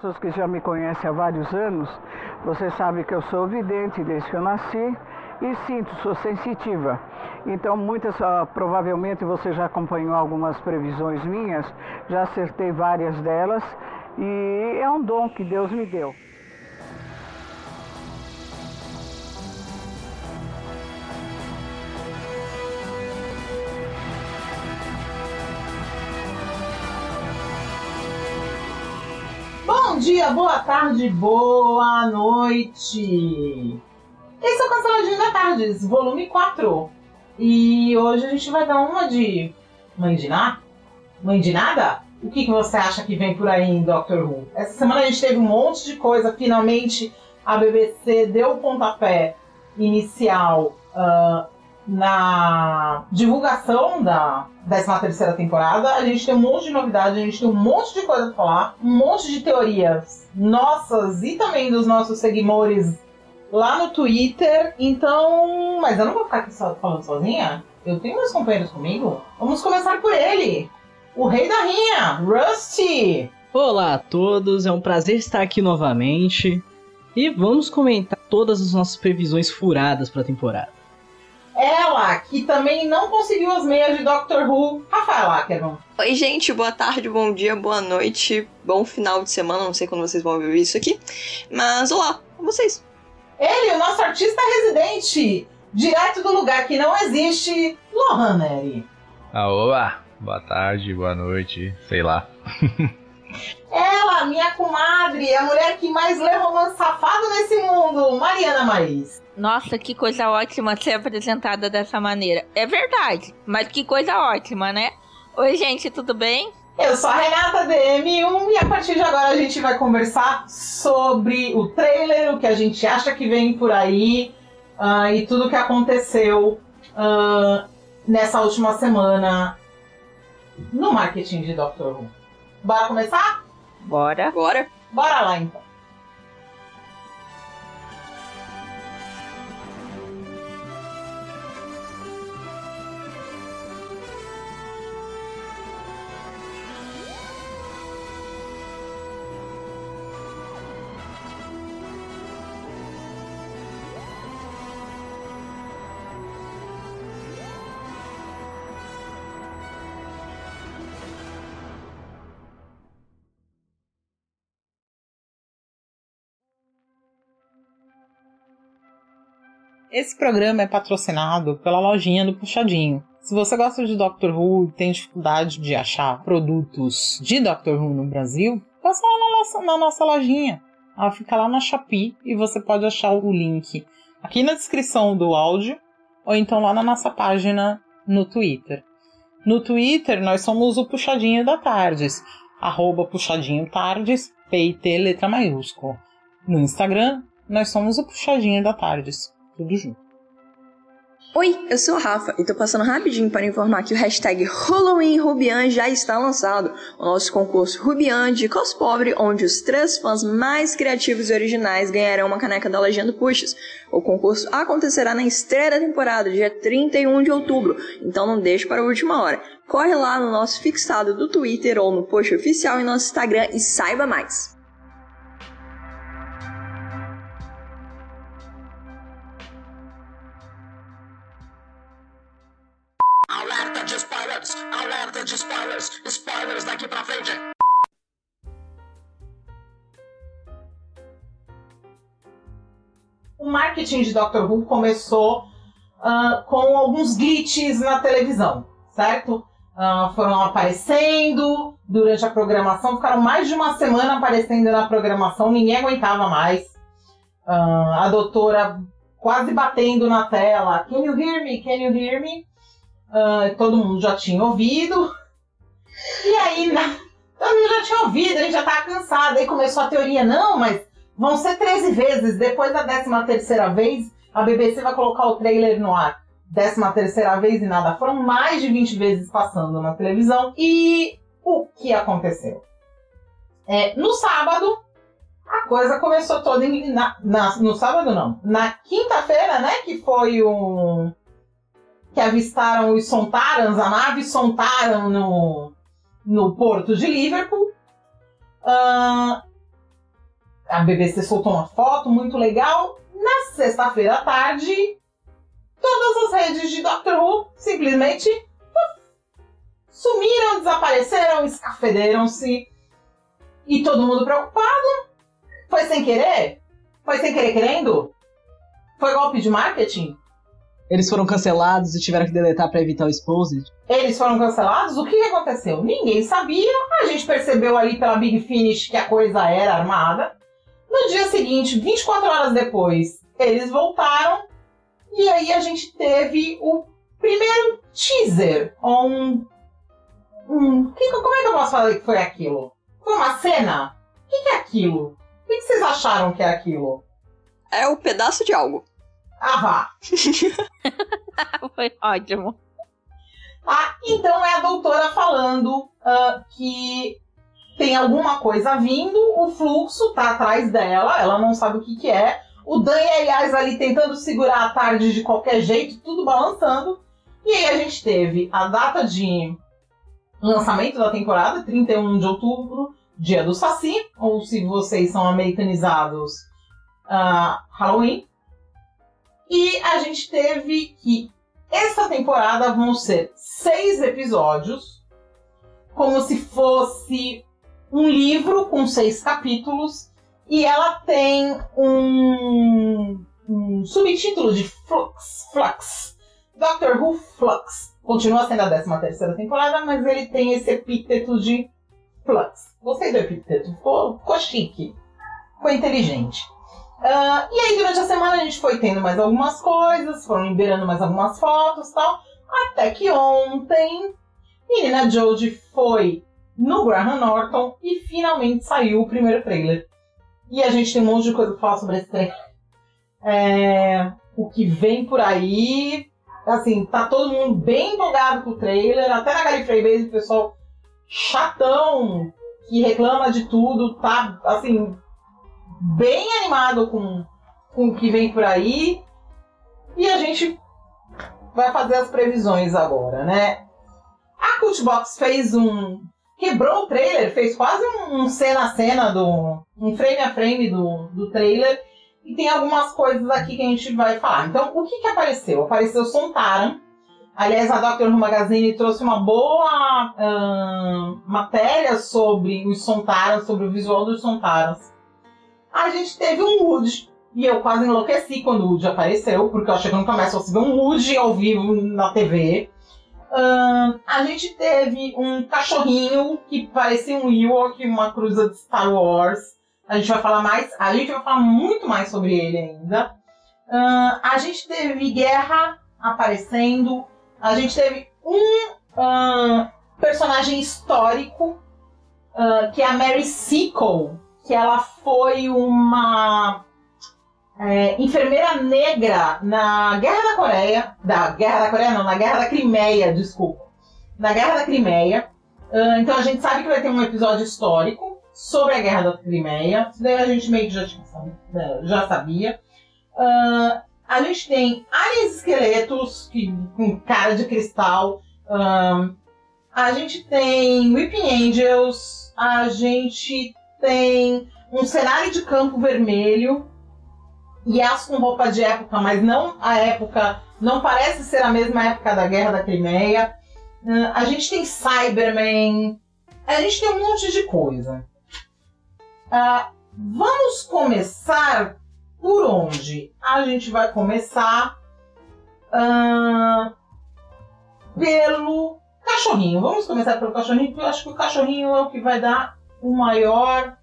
Pessoas que já me conhecem há vários anos, você sabe que eu sou vidente desde que eu nasci e sinto, sou sensitiva. Então, muitas, uh, provavelmente você já acompanhou algumas previsões minhas, já acertei várias delas e é um dom que Deus me deu. Dia, boa tarde, boa noite! Esse é o Canceladinho da Tardes, volume 4. E hoje a gente vai dar uma de mãe de nada? Mãe de nada? O que, que você acha que vem por aí em Doctor Who? Essa semana a gente teve um monte de coisa, finalmente a BBC deu o pontapé inicial uh, na divulgação da 13 terceira temporada. A gente tem um monte de novidade, a gente tem um monte de coisa pra falar, um monte de teorias nossas e também dos nossos seguidores lá no Twitter. Então, mas eu não vou ficar aqui só falando sozinha. Eu tenho meus companheiros comigo. Vamos começar por ele, o rei da rinha, Rusty. Olá a todos, é um prazer estar aqui novamente. E vamos comentar todas as nossas previsões furadas para a temporada. Ela, que também não conseguiu as meias de Doctor Who, Rafael Ackerman. Oi, gente, boa tarde, bom dia, boa noite, bom final de semana, não sei quando vocês vão ouvir isso aqui. Mas olá, com vocês. Ele, o nosso artista residente, direto do lugar que não existe, Lohan Neri. Aoa, boa tarde, boa noite, sei lá. Ela, minha comadre, a mulher que mais lê romance safado nesse mundo, Mariana Maís. Nossa, que coisa ótima ser apresentada dessa maneira. É verdade, mas que coisa ótima, né? Oi, gente, tudo bem? Eu sou a Renata DM1 e a partir de agora a gente vai conversar sobre o trailer, o que a gente acha que vem por aí uh, e tudo o que aconteceu uh, nessa última semana no marketing de Doctor Who. Bora começar? Bora. Bora. Bora lá então. Esse programa é patrocinado pela lojinha do Puxadinho. Se você gosta de Doctor Who e tem dificuldade de achar produtos de Doctor Who no Brasil, passa lá na nossa, na nossa lojinha. Ela fica lá na Shopee e você pode achar o link aqui na descrição do áudio ou então lá na nossa página no Twitter. No Twitter, nós somos o Puxadinho da Tardes, arroba Puxadinho Tardes, P-I-T, letra maiúscula. No Instagram, nós somos o Puxadinho da Tardes tudo junto. Oi, eu sou a Rafa e tô passando rapidinho para informar que o hashtag Halloween Rubian já está lançado. O nosso concurso Rubian de Cospobre, onde os três fãs mais criativos e originais ganharão uma caneca da Legenda Puxas. O concurso acontecerá na estreia da temporada, dia 31 de outubro, então não deixe para a última hora. Corre lá no nosso fixado do Twitter ou no post oficial em nosso Instagram e saiba mais. Spoilers! Spoilers daqui pra frente! O marketing de Doctor Who começou uh, com alguns glitches na televisão, certo? Uh, foram aparecendo durante a programação, ficaram mais de uma semana aparecendo na programação, ninguém aguentava mais. Uh, a doutora quase batendo na tela: Can you hear me? Can you hear me? Uh, todo mundo já tinha ouvido. E aí, na... todo mundo já tinha ouvido, a gente já tava cansado. Aí começou a teoria, não, mas vão ser 13 vezes. Depois da 13 terceira vez, a BBC vai colocar o trailer no ar. 13 terceira vez e nada. Foram mais de 20 vezes passando na televisão. E o que aconteceu? É, no sábado, a coisa começou toda em, na, na, no sábado não, na quinta-feira, né, que foi um que avistaram os Sontarans, a nave Sontaran no, no porto de Liverpool. Uh, a BBC soltou uma foto muito legal. Na sexta-feira à tarde, todas as redes de Doctor Who simplesmente sumiram, desapareceram, escafederam-se. E todo mundo preocupado. Foi sem querer? Foi sem querer querendo? Foi golpe de marketing? Eles foram cancelados e tiveram que deletar pra evitar o exposed. Eles foram cancelados? O que aconteceu? Ninguém sabia. A gente percebeu ali pela Big Finish que a coisa era armada. No dia seguinte, 24 horas depois, eles voltaram. E aí a gente teve o primeiro teaser. Um. um que- como é que eu posso falar que foi aquilo? Foi uma cena? O que, que é aquilo? O que, que vocês acharam que é aquilo? É o pedaço de algo. Ah, vá. Foi ótimo. Tá? Então é a doutora falando ah, que tem alguma coisa vindo, o fluxo tá atrás dela, ela não sabe o que, que é. O Dan e a Yas ali tentando segurar a tarde de qualquer jeito, tudo balançando. E aí a gente teve a data de lançamento da temporada, 31 de outubro, dia do Saci, ou se vocês são americanizados, ah, Halloween. E a gente teve que essa temporada vão ser seis episódios, como se fosse um livro com seis capítulos, e ela tem um, um subtítulo de Flux, Flux, Doctor Who Flux. Continua sendo a 13 terceira temporada, mas ele tem esse epíteto de Flux. Gostei do epíteto, ficou, ficou chique, ficou inteligente. Ah, e aí, durante a semana, a gente foi tendo mais algumas coisas, foram liberando mais algumas fotos e tal. Até que ontem, Menina Jodie foi no Graham Norton e finalmente saiu o primeiro trailer. E a gente tem um monte de coisa pra falar sobre esse trailer. É, o que vem por aí. Assim, tá todo mundo bem empolgado com o trailer. Até na Gallifrey Base o pessoal chatão que reclama de tudo, tá assim, bem animado com, com o que vem por aí. E a gente vai fazer as previsões agora, né? A Cultbox fez um. Quebrou o trailer, fez quase um, cena a cena do. um frame a frame do, do trailer. E tem algumas coisas aqui que a gente vai falar. Então, o que, que apareceu? Apareceu Sontaran. Aliás, a Doctor Who Magazine trouxe uma boa matéria sobre os Sontarans, sobre o visual dos Sontarans a gente teve um Woody. E eu quase enlouqueci quando o Woody apareceu, porque eu achei que eu nunca mais fosse ver um Woody ao vivo na TV. Ahn, a gente teve um cachorrinho que parecia um Ewok, uma cruza de Star Wars. A gente vai falar mais, a gente vai falar muito mais sobre ele ainda. Ahn, a gente teve guerra aparecendo. A gente teve um ahn, personagem histórico, que é a Mary Seacole, que ela foi uma é, enfermeira negra na Guerra da Coreia, da Guerra da Coreia não, na Guerra da Crimeia, desculpa, na Guerra da Crimeia. Ah, então a gente sabe que vai ter um episódio histórico sobre a Guerra da Crimeia. Isso daí a gente meio que já, tinha né, já sabia. Ah, a gente tem aliens esqueletos que, com cara de cristal. Ah, a gente tem Weeping Angels. A gente tem um cenário de campo vermelho. Yas com roupa de época, mas não a época. Não parece ser a mesma época da Guerra da Crimeia. Ah, a gente tem Cyberman. A gente tem um monte de coisa. Ah, vamos começar por onde? A gente vai começar ah, pelo cachorrinho. Vamos começar pelo cachorrinho, porque eu acho que o cachorrinho é o que vai dar o maior.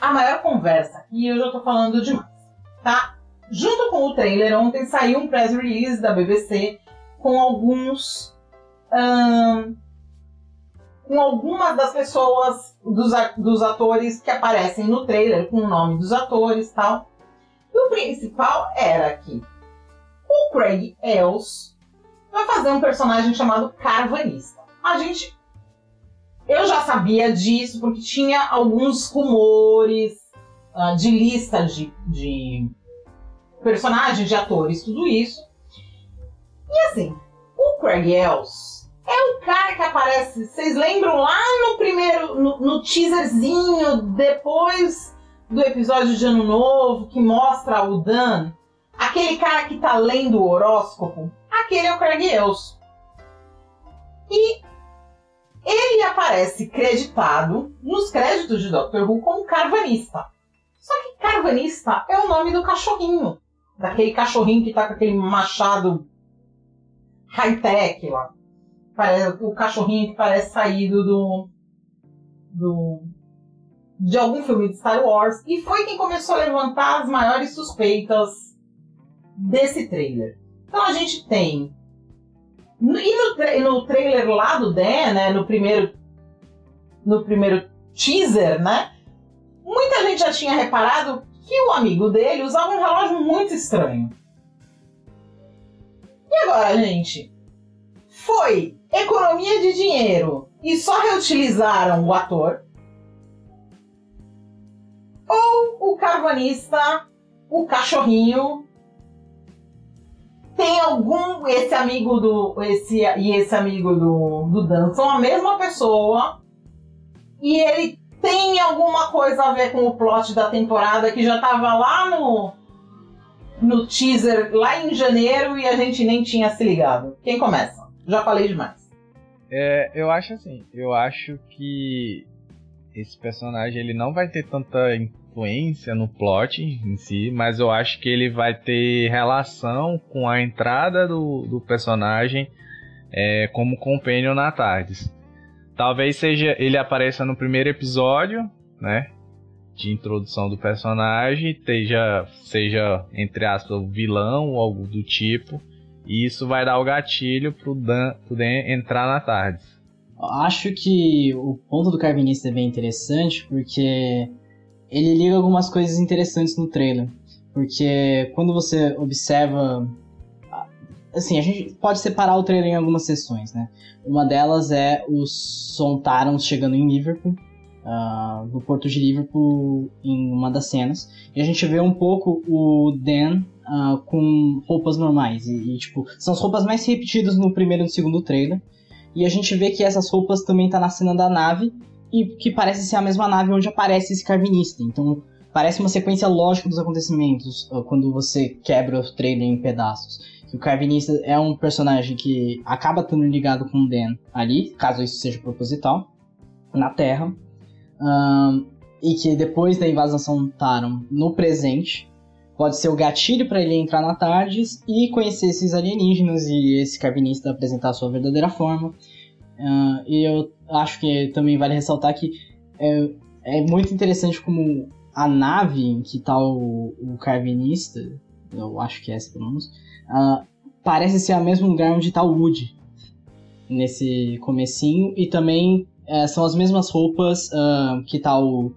a maior conversa. E eu já tô falando demais. Tá? Junto com o trailer, ontem saiu um press release da BBC com alguns. com algumas das pessoas, dos, dos atores que aparecem no trailer, com o nome dos atores e tal. E o principal era que o Craig Els vai fazer um personagem chamado Carvanista. A gente. Eu já sabia disso porque tinha alguns rumores ah, de lista de, de personagens, de atores, tudo isso. E assim, o Craig Els é o cara que aparece. Vocês lembram lá no primeiro. no, no teaserzinho, depois do episódio de Ano Novo que mostra o Dan, aquele cara que tá lendo o horóscopo, aquele é o Craig Elson. E ele aparece creditado nos créditos de Doctor Who como carvanista. Só que carvanista é o nome do cachorrinho. Daquele cachorrinho que tá com aquele machado high-tech lá. O cachorrinho que parece saído do, do. de algum filme de Star Wars. E foi quem começou a levantar as maiores suspeitas desse trailer. Então a gente tem e no, no trailer lá do Dan, né, no primeiro, no primeiro teaser, né, muita gente já tinha reparado que o amigo dele usava um relógio muito estranho. E agora, gente? Foi economia de dinheiro e só reutilizaram o ator? Ou o carvanista, o cachorrinho, tem algum esse amigo do esse e esse amigo do, do Dan são a mesma pessoa e ele tem alguma coisa a ver com o plot da temporada que já tava lá no no teaser lá em janeiro e a gente nem tinha se ligado. Quem começa? Já falei demais. É, eu acho assim, eu acho que esse personagem ele não vai ter tanta influência no plot em si, mas eu acho que ele vai ter relação com a entrada do, do personagem é, como companion na Tardes. Talvez seja ele apareça no primeiro episódio, né? De introdução do personagem, seja, seja entre aspas, vilão ou algo do tipo. E isso vai dar o gatilho pro Dan, pro Dan entrar na Tardes. Acho que o ponto do Carvinista é bem interessante porque ele liga algumas coisas interessantes no trailer. Porque quando você observa. Assim, a gente pode separar o trailer em algumas sessões, né? Uma delas é os Sontarans chegando em Liverpool, uh, no porto de Liverpool, em uma das cenas. E a gente vê um pouco o Dan uh, com roupas normais. E, e, tipo, são as roupas mais repetidas no primeiro e no segundo trailer. E a gente vê que essas roupas também tá na cena da nave e que parece ser a mesma nave onde aparece esse carvinista. Então, parece uma sequência lógica dos acontecimentos uh, quando você quebra o trailer em pedaços. O carvinista é um personagem que acaba estando ligado com o Dan ali, caso isso seja proposital, na Terra. Um, e que depois da invasão Taron no presente, pode ser o gatilho para ele entrar na Tardes e conhecer esses alienígenas e esse carvinista apresentar a sua verdadeira forma. Uh, e eu acho que também vale ressaltar que é, é muito interessante como a nave em que tá o, o carvinista, eu acho que é essa pronúncia, uh, parece ser o mesmo lugar onde tá o Woody nesse comecinho e também uh, são as mesmas roupas uh, que tá o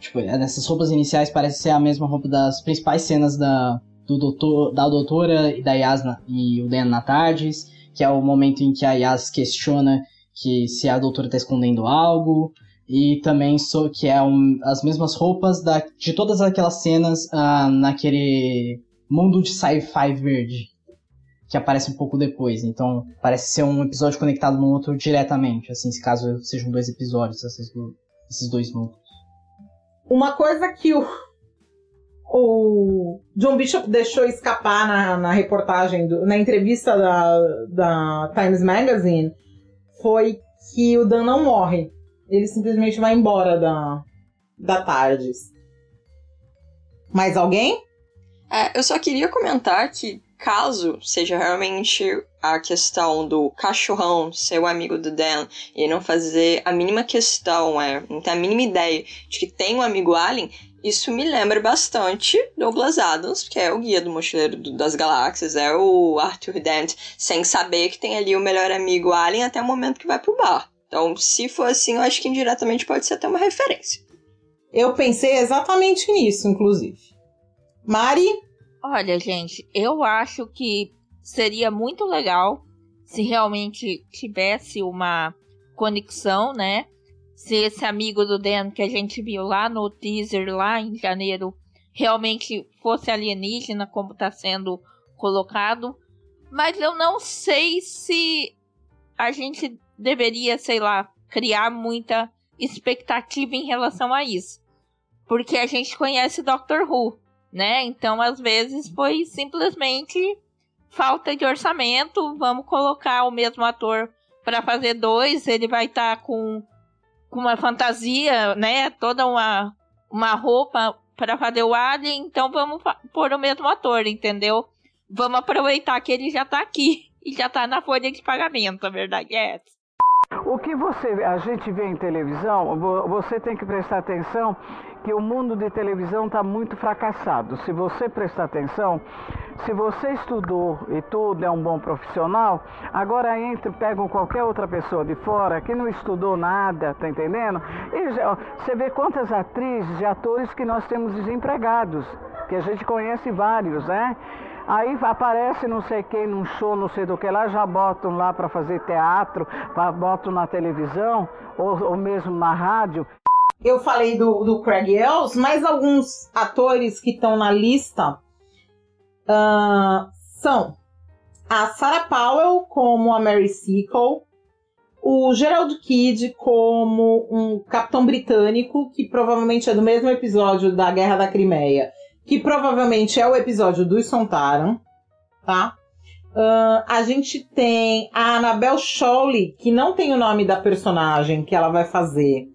tipo nessas roupas iniciais parece ser a mesma roupa das principais cenas da do doutor da doutora e da Yasna e o Dan na Tardes que é o momento em que a Yas questiona que se a doutora está escondendo algo, e também que é um, as mesmas roupas da, de todas aquelas cenas uh, naquele mundo de sci-fi verde, que aparece um pouco depois. Então parece ser um episódio conectado no outro diretamente, assim, se caso sejam dois episódios, esses, dois núcleos. Uma coisa que o, o John Bishop deixou escapar na, na reportagem, do, na entrevista da, da Times Magazine, foi que o Dan não morre. Ele simplesmente vai embora da, da Tardes. Mais alguém? É, eu só queria comentar que, caso seja realmente a questão do cachorrão ser o amigo do Dan e não fazer a mínima questão, é, não ter a mínima ideia de que tem um amigo alien, isso me lembra bastante Douglas Adams, que é o guia do mochileiro das galáxias, é o Arthur Dent, sem saber que tem ali o melhor amigo Alien até o momento que vai pro bar. Então, se for assim, eu acho que indiretamente pode ser até uma referência. Eu pensei exatamente nisso, inclusive. Mari? Olha, gente, eu acho que seria muito legal se realmente tivesse uma conexão, né? Se esse amigo do Dan que a gente viu lá no teaser lá em janeiro realmente fosse alienígena como está sendo colocado, mas eu não sei se a gente deveria, sei lá, criar muita expectativa em relação a isso. porque a gente conhece Doctor Who, né? Então, às vezes, foi simplesmente falta de orçamento. Vamos colocar o mesmo ator para fazer dois. Ele vai estar tá com, com uma fantasia, né? Toda uma, uma roupa para fazer o Alien. Então, vamos pôr o mesmo ator, entendeu? Vamos aproveitar que ele já tá aqui e já tá na folha de pagamento, a verdade é essa. O que você, a gente vê em televisão, você tem que prestar atenção que o mundo de televisão está muito fracassado. Se você prestar atenção, se você estudou e tudo, é um bom profissional, agora entra, pegam qualquer outra pessoa de fora que não estudou nada, tá entendendo? E já, você vê quantas atrizes e atores que nós temos desempregados, que a gente conhece vários, né? Aí aparece não sei quem num show, não sei do que lá, já botam lá para fazer teatro, botam na televisão ou, ou mesmo na rádio. Eu falei do, do Craig Ells, mas alguns atores que estão na lista uh, são a Sarah Powell como a Mary Seacole, o Gerald Kidd como um capitão britânico, que provavelmente é do mesmo episódio da Guerra da Crimeia, que provavelmente é o episódio dos Sontaran, tá? Uh, a gente tem a Annabelle Shawley, que não tem o nome da personagem que ela vai fazer.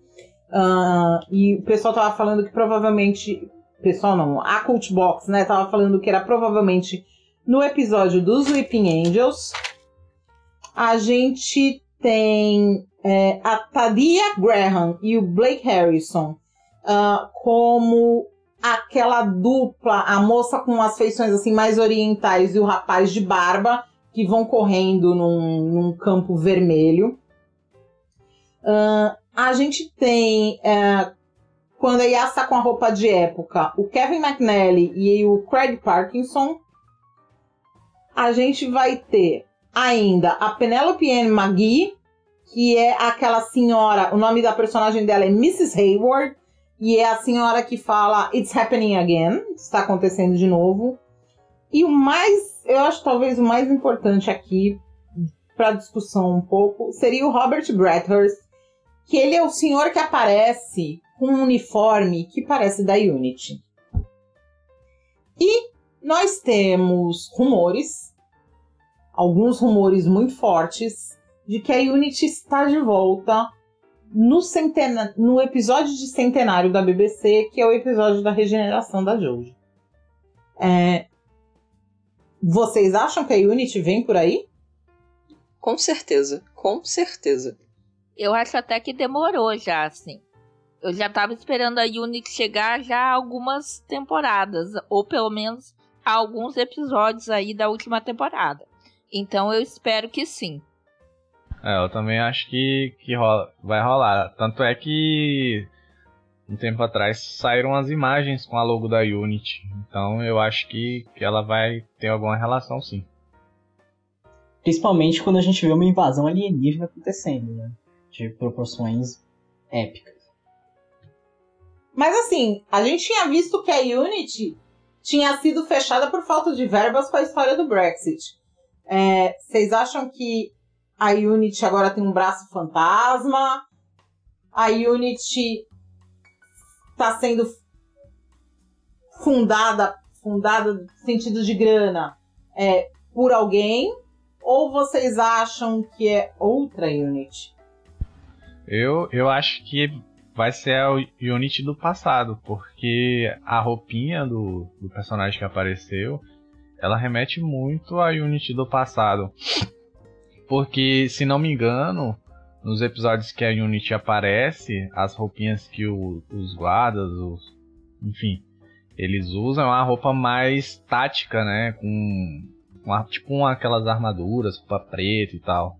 Uh, e o pessoal tava falando que provavelmente. Pessoal não, a Cult Box, né? Tava falando que era provavelmente no episódio dos Weeping Angels. A gente tem é, a Tadia Graham e o Blake Harrison uh, como aquela dupla, a moça com as feições assim mais orientais e o rapaz de barba, que vão correndo num, num campo vermelho. Uh, a gente tem, uh, quando a Yas com a roupa de época, o Kevin McNally e o Craig Parkinson. A gente vai ter ainda a Penelope Ann McGee, que é aquela senhora, o nome da personagem dela é Mrs. Hayward, e é a senhora que fala It's happening again, está acontecendo de novo. E o mais, eu acho talvez o mais importante aqui para discussão um pouco, seria o Robert Bradhurst, que ele é o senhor que aparece com um uniforme que parece da Unity. E nós temos rumores, alguns rumores muito fortes, de que a Unity está de volta no, no episódio de centenário da BBC, que é o episódio da regeneração da Jojo. É... Vocês acham que a Unity vem por aí? Com certeza, com certeza. Eu acho até que demorou já, assim. Eu já tava esperando a Unity chegar já há algumas temporadas, ou pelo menos alguns episódios aí da última temporada. Então eu espero que sim. É, eu também acho que, que rola, vai rolar. Tanto é que um tempo atrás saíram as imagens com a logo da Unity. Então eu acho que, que ela vai ter alguma relação sim. Principalmente quando a gente vê uma invasão alienígena acontecendo, né? De proporções épicas. Mas assim, a gente tinha visto que a Unity tinha sido fechada por falta de verbas com a história do Brexit. É, vocês acham que a Unity agora tem um braço fantasma. A Unity está sendo fundada, fundada no sentido de grana, é, por alguém? Ou vocês acham que é outra Unity? Eu, eu acho que vai ser a Unity do passado, porque a roupinha do, do personagem que apareceu, ela remete muito à Unity do passado. Porque, se não me engano, nos episódios que a Unity aparece, as roupinhas que o, os guardas, os, enfim, eles usam é uma roupa mais tática, né? Com, com tipo aquelas armaduras, roupa preta e tal.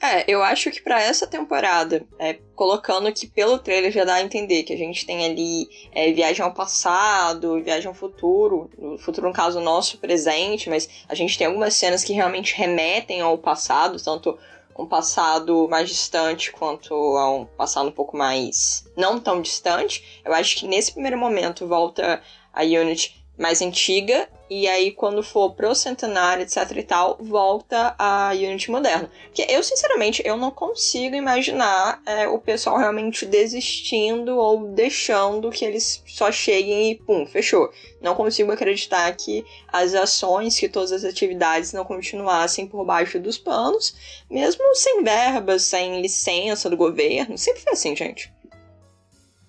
É, eu acho que para essa temporada, é, colocando que pelo trailer já dá a entender que a gente tem ali é, viagem ao passado, viagem ao futuro, no futuro no caso nosso presente, mas a gente tem algumas cenas que realmente remetem ao passado, tanto um passado mais distante quanto a um passado um pouco mais não tão distante. Eu acho que nesse primeiro momento volta a Unity mais antiga e aí quando for pro centenário, etc e tal, volta a Unity moderna. Porque eu, sinceramente, eu não consigo imaginar é, o pessoal realmente desistindo ou deixando que eles só cheguem e pum, fechou. Não consigo acreditar que as ações, que todas as atividades não continuassem por baixo dos panos, mesmo sem verbas, sem licença do governo. Sempre foi assim, gente.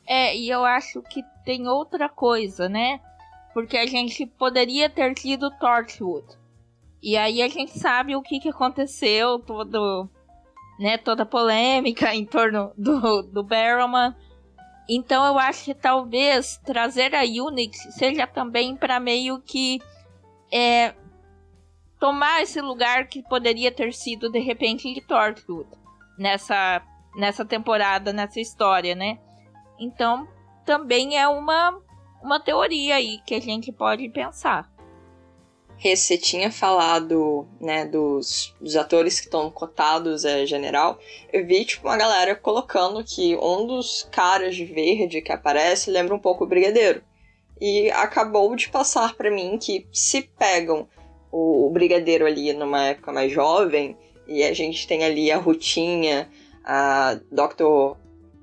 É, e eu acho que tem outra coisa, né? Porque a gente poderia ter tido Torchwood. E aí a gente sabe o que, que aconteceu, todo, né, toda a polêmica em torno do, do Barrowman. Então eu acho que talvez trazer a Unix seja também para meio que é, tomar esse lugar que poderia ter sido de repente de Torchwood nessa, nessa temporada, nessa história, né? Então também é uma uma teoria aí que a gente pode pensar. Você tinha falado, né, dos, dos atores que estão cotados é general. Eu vi, tipo, uma galera colocando que um dos caras de verde que aparece lembra um pouco o Brigadeiro. E acabou de passar para mim que se pegam o, o Brigadeiro ali numa época mais jovem, e a gente tem ali a Rutinha, a Dr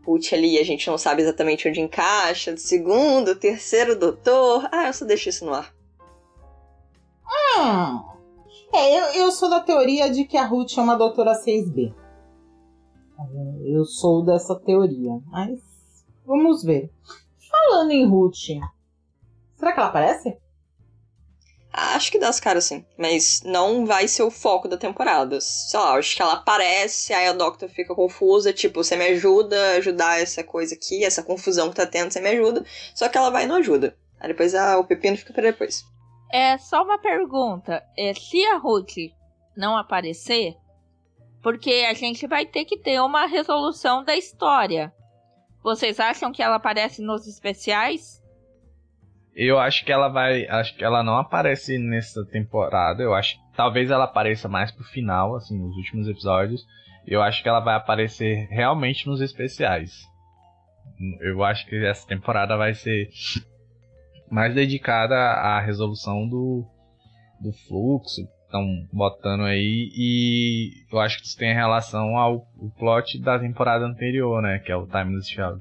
put ali, a gente não sabe exatamente onde encaixa, do segundo, terceiro doutor. Ah, eu só deixo isso no ar. Hum. É, eu, eu sou da teoria de que a Ruth é uma doutora 6B. Eu sou dessa teoria. Mas vamos ver. Falando em Ruth, será que ela aparece? Acho que dá as caras sim, mas não vai ser o foco da temporada. Sei lá, acho que ela aparece, aí a Doctor fica confusa, tipo, você me ajuda a ajudar essa coisa aqui, essa confusão que tá tendo, você me ajuda. Só que ela vai e não ajuda. Aí depois ah, o pepino fica para depois. É só uma pergunta. É, se a Ruth não aparecer, porque a gente vai ter que ter uma resolução da história. Vocês acham que ela aparece nos especiais? Eu acho que ela vai. Acho que ela não aparece nessa temporada. Eu acho que talvez ela apareça mais pro final, assim, nos últimos episódios. Eu acho que ela vai aparecer realmente nos especiais. Eu acho que essa temporada vai ser mais dedicada à resolução do, do fluxo estão botando aí e eu acho que isso tem relação ao plot da temporada anterior, né, que é o Timeless Child.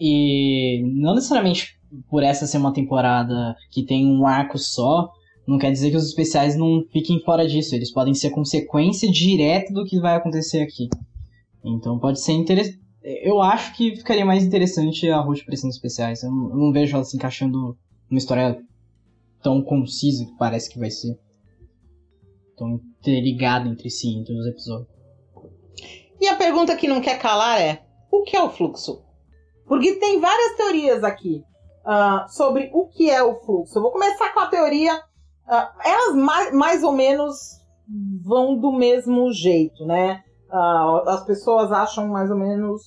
E não necessariamente por essa ser uma temporada que tem um arco só, não quer dizer que os especiais não fiquem fora disso. Eles podem ser consequência direta do que vai acontecer aqui. Então pode ser interessante. Eu acho que ficaria mais interessante a Ruth aparecendo especiais. Eu não, eu não vejo ela se encaixando numa história tão concisa que parece que vai ser. Tão interligada entre si, entre os episódios. E a pergunta que não quer calar é: o que é o fluxo? Porque tem várias teorias aqui uh, sobre o que é o fluxo. Eu vou começar com a teoria. Uh, elas mais, mais ou menos vão do mesmo jeito, né? Uh, as pessoas acham mais ou menos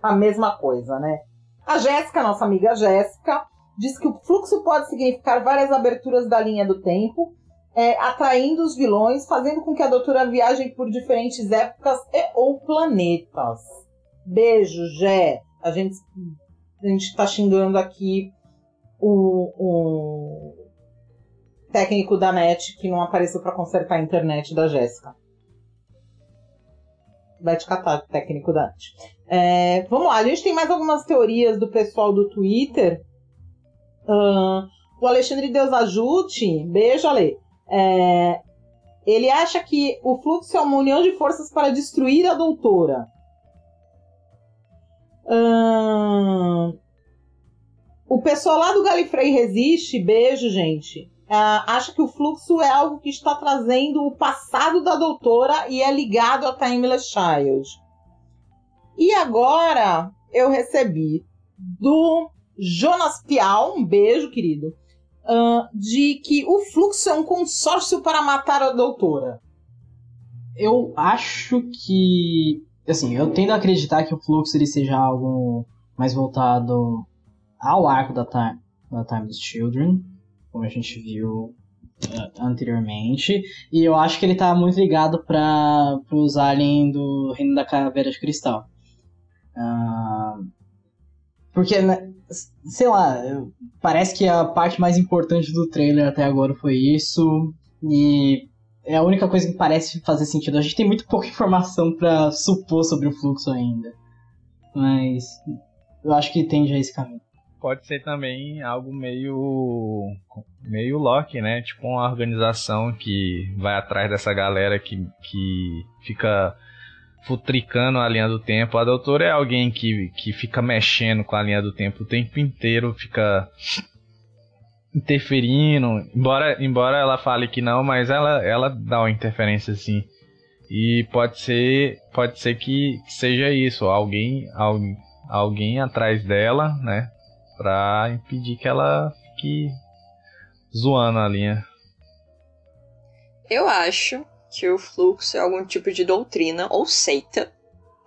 a mesma coisa, né? A Jéssica, nossa amiga Jéssica, diz que o fluxo pode significar várias aberturas da linha do tempo, é, atraindo os vilões, fazendo com que a doutora viaje por diferentes épocas e ou planetas. Beijo, Jé. A gente a gente está xingando aqui o, o, técnico da net que não apareceu para consertar a internet da Jéssica. Vai te catar, técnico da net. É, vamos lá, a gente tem mais algumas teorias do pessoal do Twitter. Uh, o Alexandre Deus ajude, beijo, Ale. É, ele acha que o fluxo é uma união de forças para destruir a doutora. O pessoal lá do Galifrey Resiste, beijo, gente. Uh, acha que o fluxo é algo que está trazendo o passado da doutora e é ligado a Timeless Child. E agora eu recebi do Jonas Pial, um beijo, querido, uh, de que o fluxo é um consórcio para matar a doutora. Eu acho que assim, eu tendo a acreditar que o fluxo ele seja algo mais voltado ao arco da Time, da Time of Children, como a gente viu uh, anteriormente, e eu acho que ele tá muito ligado para os aliens do Reino da Caveira de Cristal. Uh, Porque, né, sei lá, parece que a parte mais importante do trailer até agora foi isso. E é a única coisa que parece fazer sentido. A gente tem muito pouca informação para supor sobre o fluxo ainda. Mas eu acho que tende a esse caminho. Pode ser também algo meio. meio Loki, né? Tipo uma organização que vai atrás dessa galera que, que fica futricando a linha do tempo. A doutora é alguém que, que fica mexendo com a linha do tempo o tempo inteiro, fica interferindo. Embora, embora ela fale que não, mas ela, ela dá uma interferência assim. E pode ser, pode ser que, seja isso, alguém, alguém, alguém atrás dela, né, pra impedir que ela fique zoando a linha. Eu acho que o fluxo é algum tipo de doutrina ou seita,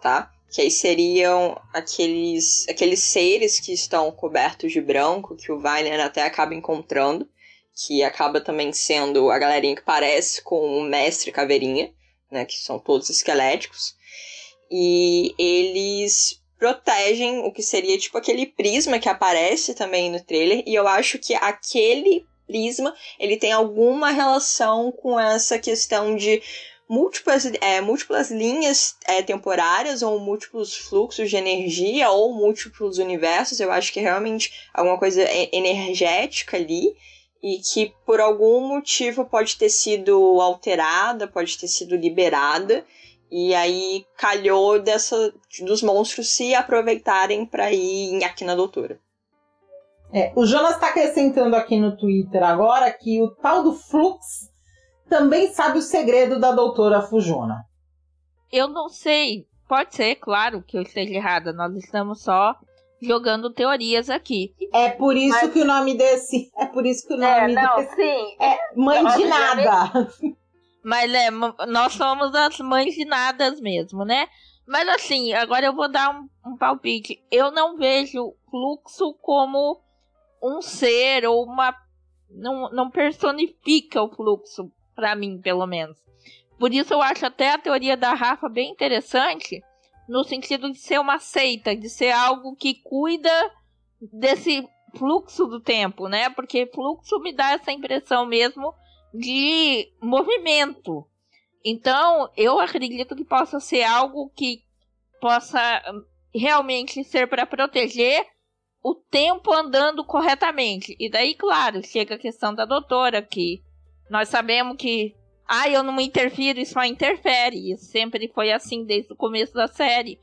tá? Que aí seriam aqueles, aqueles seres que estão cobertos de branco, que o Weiner até acaba encontrando, que acaba também sendo a galerinha que parece com o mestre caveirinha, né? Que são todos esqueléticos. E eles protegem o que seria tipo aquele prisma que aparece também no trailer. E eu acho que aquele prisma ele tem alguma relação com essa questão de múltiplas, é, múltiplas linhas é, temporárias ou múltiplos fluxos de energia ou múltiplos universos. Eu acho que é realmente alguma coisa energética ali e que por algum motivo pode ter sido alterada, pode ter sido liberada. E aí calhou dessa dos monstros se aproveitarem para ir aqui na doutora. É, o Jonas está acrescentando aqui no Twitter agora que o tal do Flux também sabe o segredo da doutora Fujona. Eu não sei. Pode ser, claro, que eu esteja errada. Nós estamos só jogando teorias aqui. É por isso Mas... que o nome desse. É por isso que o nome é, não, desse. Sim. É mãe de nada. Mas é, nós somos as mães de nada mesmo, né? Mas assim, agora eu vou dar um, um palpite. Eu não vejo fluxo como um ser ou uma. Não, não personifica o fluxo, para mim, pelo menos. Por isso eu acho até a teoria da Rafa bem interessante, no sentido de ser uma seita, de ser algo que cuida desse fluxo do tempo, né? Porque fluxo me dá essa impressão mesmo de movimento. Então, eu acredito que possa ser algo que possa realmente ser para proteger o tempo andando corretamente. E daí, claro, chega a questão da doutora, que nós sabemos que, ah, eu não interfiro, isso só interfere. Isso sempre foi assim desde o começo da série.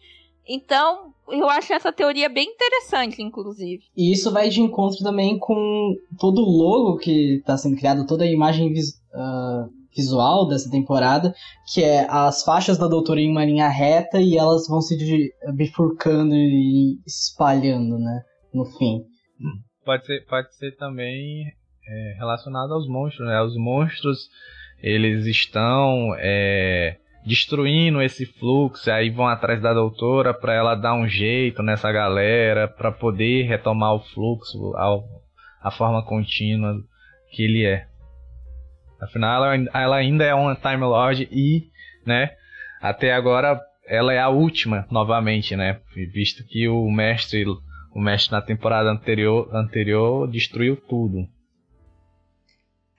Então, eu acho essa teoria bem interessante, inclusive. E isso vai de encontro também com todo o logo que está sendo criado, toda a imagem vis uh, visual dessa temporada, que é as faixas da doutora em uma linha reta e elas vão se bifurcando e espalhando, né? no fim. Pode ser, pode ser também é, relacionado aos monstros, né? Os monstros, eles estão é, destruindo esse fluxo, aí vão atrás da doutora para ela dar um jeito nessa galera, para poder retomar o fluxo, a, a forma contínua que ele é. Afinal, ela, ela ainda é uma Time Lord e, né, até agora ela é a última novamente, né? Visto que o mestre o mestre na temporada anterior, anterior destruiu tudo.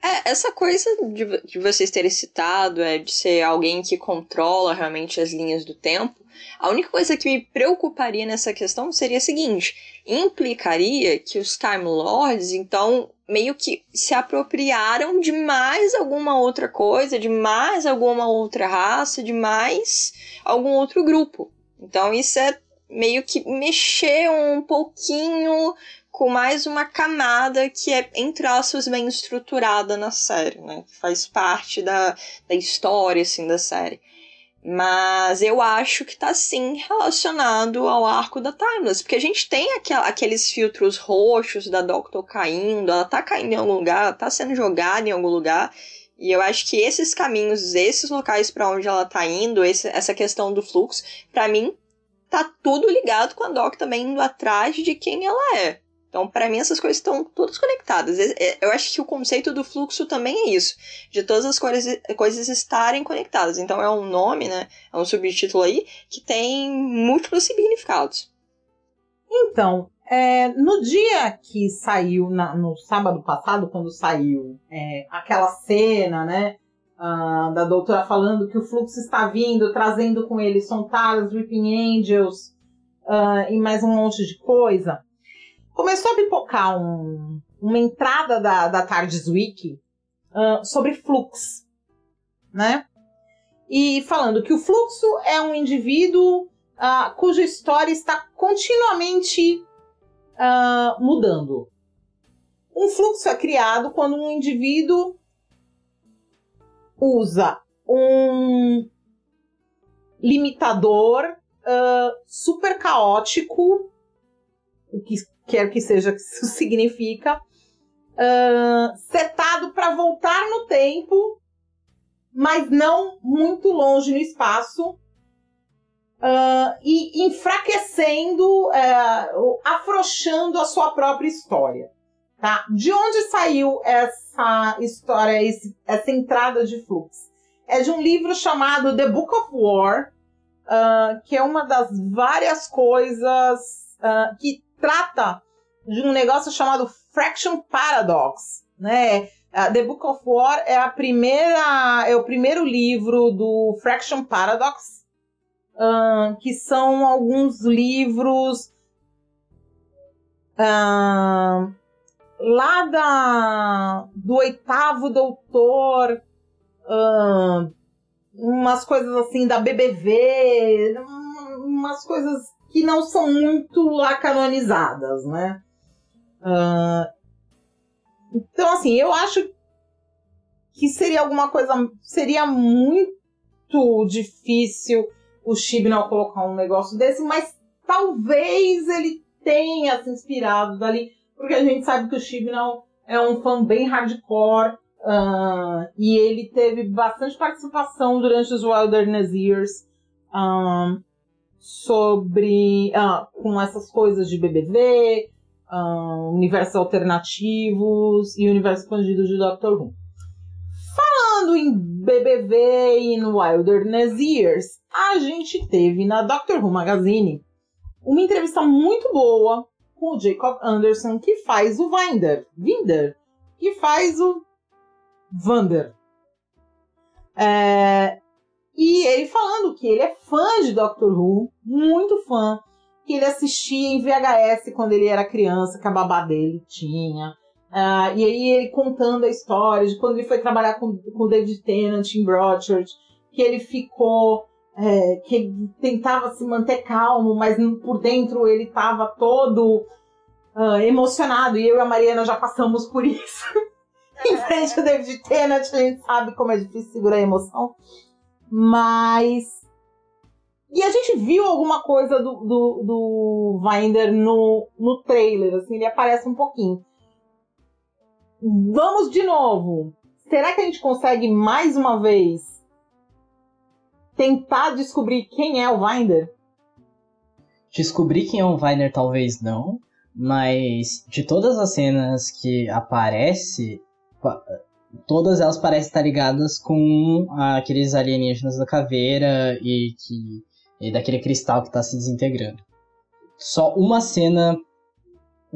É, essa coisa de, de vocês terem citado, é de ser alguém que controla realmente as linhas do tempo, a única coisa que me preocuparia nessa questão seria a seguinte: implicaria que os Time Lords, então, meio que se apropriaram de mais alguma outra coisa, de mais alguma outra raça, de mais algum outro grupo. Então, isso é meio que mexer um pouquinho com mais uma camada que é, em traços, bem estruturada na série, né? Que faz parte da, da história, assim, da série. Mas eu acho que tá sim relacionado ao arco da Timeless, porque a gente tem aquel, aqueles filtros roxos da Doctor caindo, ela tá caindo em algum lugar, ela tá sendo jogada em algum lugar, e eu acho que esses caminhos, esses locais para onde ela tá indo, esse, essa questão do fluxo, para mim tá tudo ligado com a Doc também indo atrás de quem ela é. Então, para mim, essas coisas estão todas conectadas. Eu acho que o conceito do fluxo também é isso, de todas as coisas, coisas estarem conectadas. Então, é um nome, né? É um subtítulo aí que tem múltiplos significados. Então, É, no dia que saiu, na- no sábado passado, quando saiu é, aquela cena, né, ah, da doutora falando que o fluxo está vindo, trazendo com ele Sontaras, Weeping Angels ah, e mais um monte de coisa, começou a pipocar um- uma entrada da, da Tardes Wiki ah, sobre flux, né? E falando que o fluxo é um indivíduo ah, cuja história está continuamente ah, mudando. Um fluxo é criado quando um indivíduo usa um limitador super caótico, o que quer que seja que isso significa, ah, setado para voltar no tempo, mas não muito longe no espaço, ah, e enfraquecendo, ou afrouxando a sua própria história. Tá? De onde saiu essa história, esse- essa entrada de fluxo? É de um livro chamado The Book of War, ah, que é uma das várias coisas que trata de um negócio chamado Fraction Paradox, né? The Book of War é a primeira, é o primeiro livro do Fraction Paradox, que são alguns livros lá da, do oitavo doutor, umas coisas assim da BBV, um- umas coisas que não são muito lá canonizadas, né? Ah, então, assim, eu acho que seria alguma coisa. Seria muito difícil o Chibnall colocar um negócio desse, mas talvez ele tenha se inspirado dali, porque a gente sabe que o Chibnall é um fã bem hardcore. ah, e ele teve bastante participação durante os Wilderness Years ah, sobre ah, com essas coisas de BBV, ah, universos alternativos e universo expandido de Doctor Who. Falando em BBV e no Wilderness Years, a gente teve na Doctor Who Magazine uma entrevista muito boa com o Jacob Anderson, que faz o Vinder, Vinder, que faz o Vander. É, e ele falando que ele é fã de Doctor Who, muito fã, que ele assistia em VHS quando ele era criança, que a babá dele tinha. Ah, e aí ele contando a história de quando ele foi trabalhar com, com David Tennant em Broadchurch, que ele ficou, é, que ele tentava se manter calmo, mas por dentro ele estava todo ah, emocionado. E eu e a Mariana já passamos por isso. em frente ao David Tennant, a gente sabe como é difícil segurar a emoção. Mas. E a gente viu alguma coisa do, do, do Vinder no, no trailer, assim, ele aparece um pouquinho. Vamos de novo. Será que a gente consegue mais uma vez tentar descobrir quem é o Vinder? Descobrir quem é o Viner talvez não, mas de todas as cenas que aparece, pa- todas elas parecem estar ligadas com aqueles alienígenas da caveira e que e daquele cristal que está se desintegrando. Só uma cena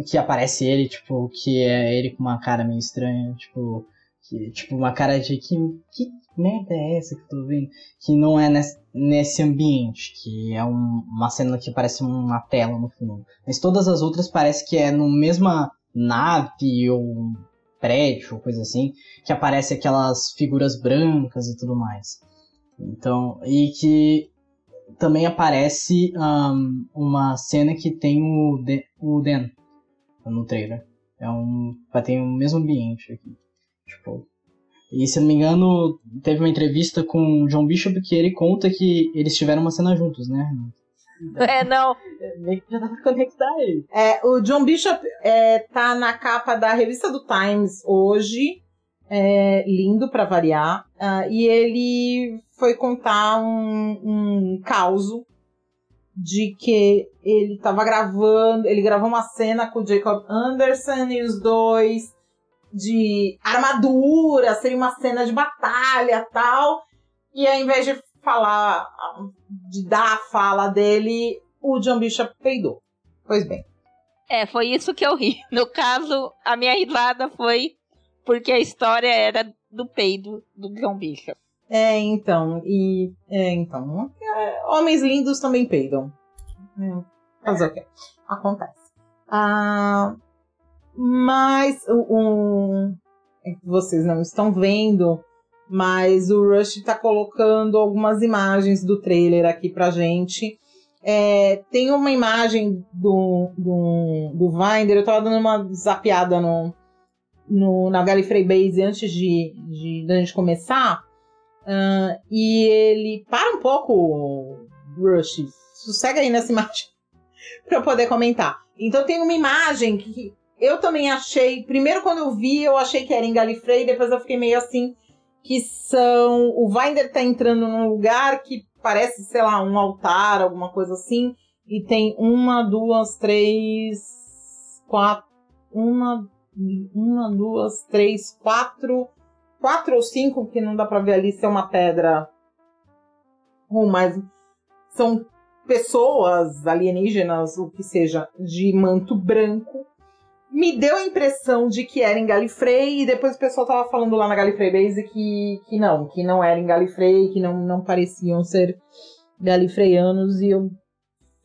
que aparece ele, tipo, que é ele com uma cara meio estranha, tipo, que, tipo uma cara de que, que merda é essa que eu tô vendo? Que não é nesse, nesse ambiente, que é um- uma cena que parece uma tela no fundo. Mas todas as outras parece que é no mesma nave ou prédio, coisa assim, que aparece aquelas figuras brancas e tudo mais. Então, e que também aparece ahn, uma cena que tem o, De- o Dan no trailer. É um. Ter o mesmo ambiente aqui. Tipo. E se eu não me engano, teve uma entrevista com o John Bishop que ele conta que eles tiveram uma cena juntos, né? É, não. Meio que já dá pra conectar ele. É, o John Bishop é, tá na capa da revista do Times hoje, é, lindo pra variar, ah, e ele foi contar um, um causo de que ele tava gravando, ele gravou uma cena com o Jacob Anderson e os dois de armadura, seria uma cena de batalha tal, e ao invés de falar, de dar a fala dele, o John Bishop peidou. Pois bem. É, foi isso que eu ri. No caso, a minha risada foi porque a história era do peido do John Bishop. É, então, e. É, então. é, homens lindos também peidam. É, fazer o quê? Acontece. Ah, mas que vocês não estão vendo, mas o Rush tá colocando algumas imagens do trailer aqui pra gente. É, tem uma imagem do, do, do Vinder, eu tava dando uma zapeada no, no, na Gallifrey Base antes de, de, da gente começar. Ah, e ele. Para um pouco, Rush. Sossega aí nessa imagem pra eu poder comentar. Então tem uma imagem que eu também achei. Primeiro, quando eu vi, eu achei que era em Gallifrey, depois eu fiquei meio assim. Que são. O Vinder tá entrando num lugar que parece, sei lá, um altar, alguma coisa assim. E tem uma, duas, três, quatro. Uma, uma, duas, três, quatro. Quatro ou cinco, que não dá pra ver ali se é uma pedra. Ou mais. São pessoas alienígenas, o que seja, de manto branco. Me deu a impressão de que era em Gallifrey, e depois o pessoal tava falando lá na Gallifrey Base que, que não, que não era em Gallifrey, que não, não pareciam ser galifreyanos, e eu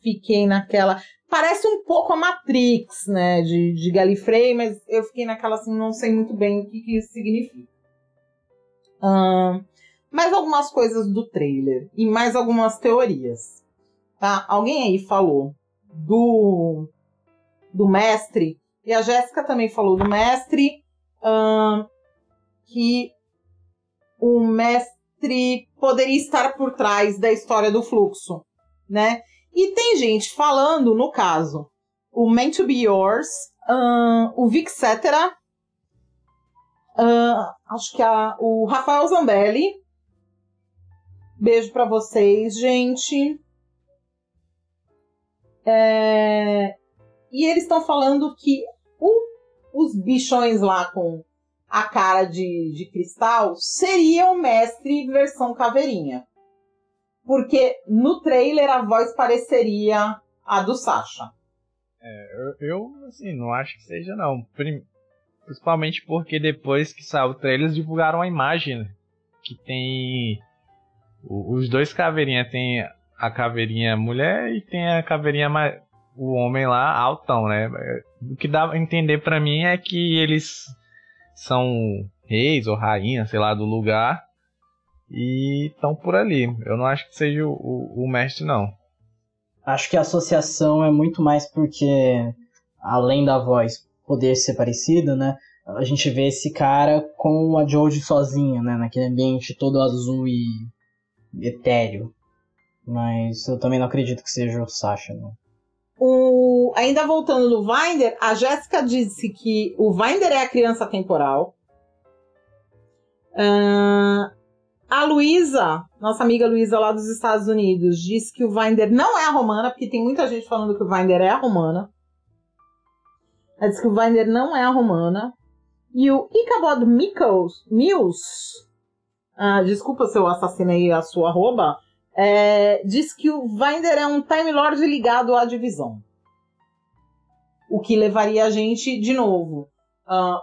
fiquei naquela. Parece um pouco a Matrix, né, de, de Gallifrey, mas eu fiquei naquela assim, não sei muito bem o que, que isso significa. Ahn, mais algumas coisas do trailer e mais algumas teorias. Tá? Alguém aí falou do, do mestre, e a Jéssica também falou do mestre, que o mestre poderia estar por trás da história do fluxo, né? E tem gente falando, no caso, o Meant to Be Yours, o Vic Cetera, acho que a, o Rafael Zambelli. Beijo pra vocês, gente. É, E eles estão falando que os bichões lá com a cara de, de cristal seria o mestre versão caveirinha. Porque no trailer a voz pareceria a do Sasha. Eu, eu, assim, não acho que seja, não. Principalmente porque depois que saiu o trailer, eles divulgaram a imagem né? que tem os dois caveirinhas. Tem a caveirinha mulher e tem a caveirinha o homem lá altão, né? O que dá a entender pra mim é que eles são reis ou rainhas, sei lá, do lugar e estão por ali. Eu não acho que seja o, o- o mestre, não. Acho que a associação é muito mais porque, além da voz poder ser parecida, né? A gente vê esse cara com a Jodie sozinha, né? Naquele ambiente todo azul e etéreo. Mas eu também não acredito que seja o Sasha, não. O... Ainda voltando no Vinder, a Jéssica disse que o Vinder é a criança temporal. Ahn, a Luísa, nossa amiga Luísa lá dos Estados Unidos, disse que o Vinder não é a romana, porque tem muita gente falando que o Vinder é a romana. Ela disse que o Vinder não é a romana. E o Ichabod Mills, ah, desculpa se eu assassinei a sua arroba, é, diz que o Vinder é um Time Lord ligado à divisão. O que levaria a gente, de novo, ah,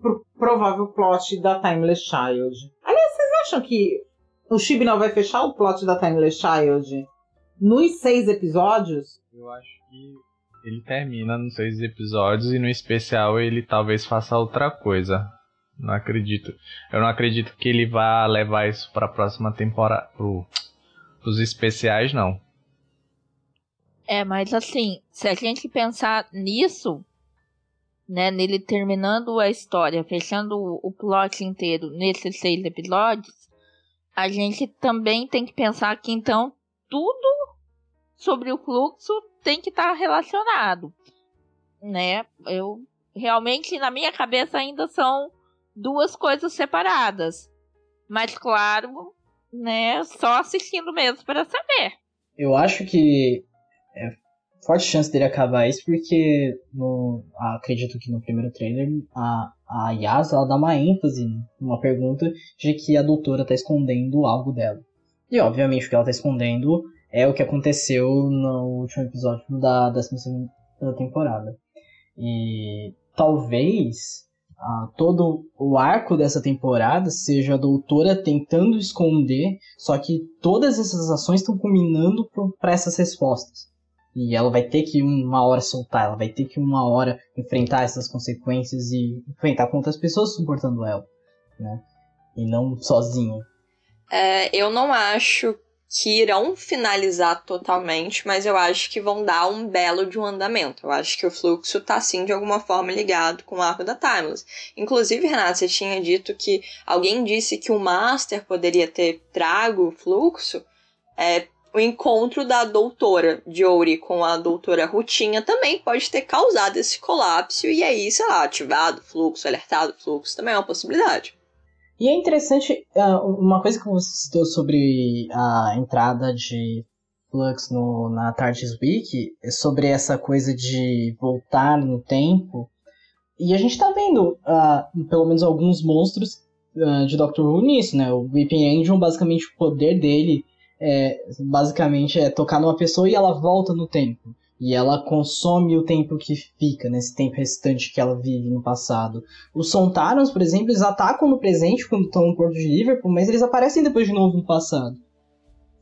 pro provável plot da Timeless Child. Aliás, vocês acham que o Chibnall vai fechar o plot da Timeless Child nos seis episódios? Eu acho que ele termina nos seis episódios e no especial ele talvez faça outra coisa. Não acredito. Eu não acredito que ele vá levar isso pra próxima temporada. Pro, pros especiais, não. É, mas assim, se a gente pensar nisso, né, nele terminando a história, fechando o, plot inteiro nesses seis episódios, a gente também tem que pensar que então tudo sobre o fluxo tem que estar relacionado, né? Eu realmente na minha cabeça ainda são duas coisas separadas, mas claro, né, só assistindo mesmo para saber. Eu acho que é forte chance dele acabar isso, porque no, acredito que no primeiro trailer a, a Yas ela dá uma ênfase numa pergunta de que a doutora tá escondendo algo dela. E obviamente o que ela tá escondendo é o que aconteceu no último episódio da 12 da temporada. E talvez ah, todo o arco dessa temporada seja a doutora tentando esconder, só que todas essas ações estão culminando para essas respostas. E ela vai ter que uma hora soltar, ela vai ter que uma hora enfrentar essas consequências e enfrentar com outras pessoas suportando ela, né? E não sozinha. É, eu não acho que irão finalizar totalmente, mas eu acho que vão dar um belo de um andamento. Eu acho que o fluxo tá sim de alguma forma ligado com o arco da Timeless. Inclusive, Renata, você tinha dito que alguém disse que o Master poderia ter trago o fluxo. É, o encontro da doutora Jory com a doutora Rutinha também pode ter causado esse colapso e aí, sei lá, ativado o fluxo, alertado o fluxo, também é uma possibilidade. E é interessante, uh, uma coisa que você citou sobre a entrada de Flux no, na TARDIS Week, é sobre essa coisa de voltar no tempo. E a gente tá vendo, uh, pelo menos alguns monstros uh, de Doctor Who nisso, né? O Weeping Angel, basicamente, o poder dele é, basicamente, é tocar numa pessoa e ela volta no tempo. E ela consome o tempo que fica, nesse tempo restante que ela vive no passado. Os Sontarans, por exemplo, eles atacam no presente quando estão no Porto de Liverpool, mas eles aparecem depois de novo no passado.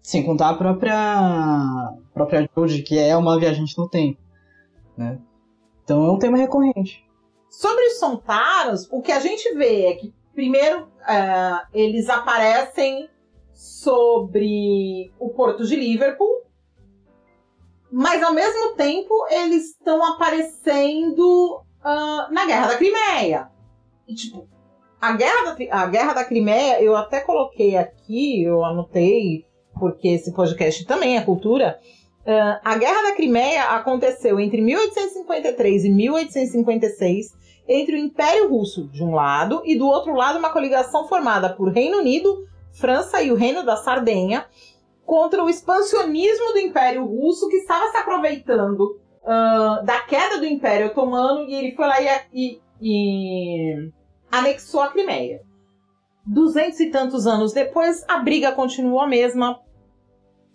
Sem contar a própria, a própria Jodie, que é uma viajante no tempo. Né? Então é um tema recorrente. Sobre os Sontarans, o que a gente vê é que, primeiro, uh, eles aparecem sobre o Porto de Liverpool, mas ao mesmo tempo eles estão aparecendo uh, na Guerra da Crimeia. E, tipo, a Guerra, da, a Guerra da Crimeia, eu até coloquei aqui, eu anotei, porque esse podcast também é cultura. Uh, a Guerra da Crimeia aconteceu entre 1853 e 1856 entre o Império Russo de um lado e do outro lado uma coligação formada por Reino Unido, França e o Reino da Sardenha, contra o expansionismo do Império Russo, que estava se aproveitando uh, da queda do Império Otomano e ele foi lá e, e, e anexou a Crimeia. Duzentos e tantos anos depois, a briga continua a mesma,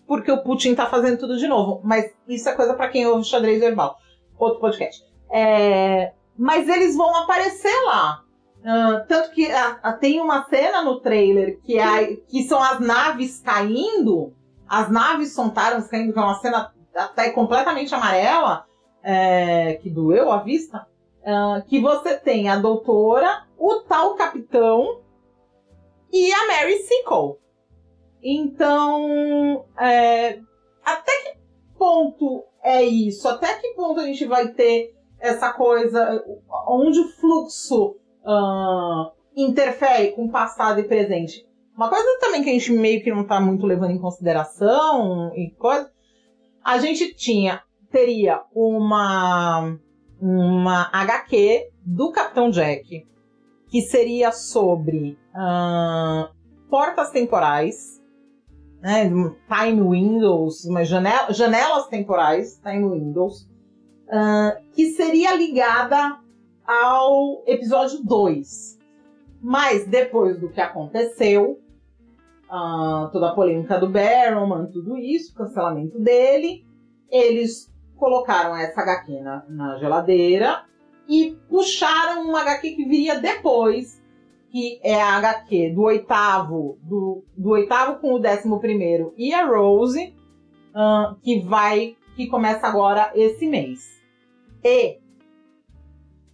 porque o Putin está fazendo tudo de novo. Mas isso é coisa para quem ouve xadrez verbal. Outro podcast. É, mas eles vão aparecer lá. Uh, tanto que uh, tem uma cena no trailer que, é, que são as naves caindo as naves Sontarans caindo, que é uma cena até completamente amarela, é, que doeu a vista, é, que você tem a doutora, o tal capitão e a Mary Sickle. Então, é, até que ponto é isso? Até que ponto a gente vai ter essa coisa onde o fluxo uh, interfere com passado e presente? Uma coisa também que a gente meio que não tá muito levando em consideração e coisa, a gente tinha teria uma uma HQ do Capitão Jack que seria sobre uh, portas temporais, né, time windows, janela, janelas temporais, time windows, uh, que seria ligada ao episódio 2. Mas depois do que aconteceu, uh, toda a polêmica do Barrowman, tudo isso, cancelamento dele. Eles colocaram essa HQ na, na geladeira e puxaram uma HQ que viria depois, que é a HQ do oitavo, do, do oitavo com o décimo primeiro e a Rose, uh, que vai, que começa agora esse mês. E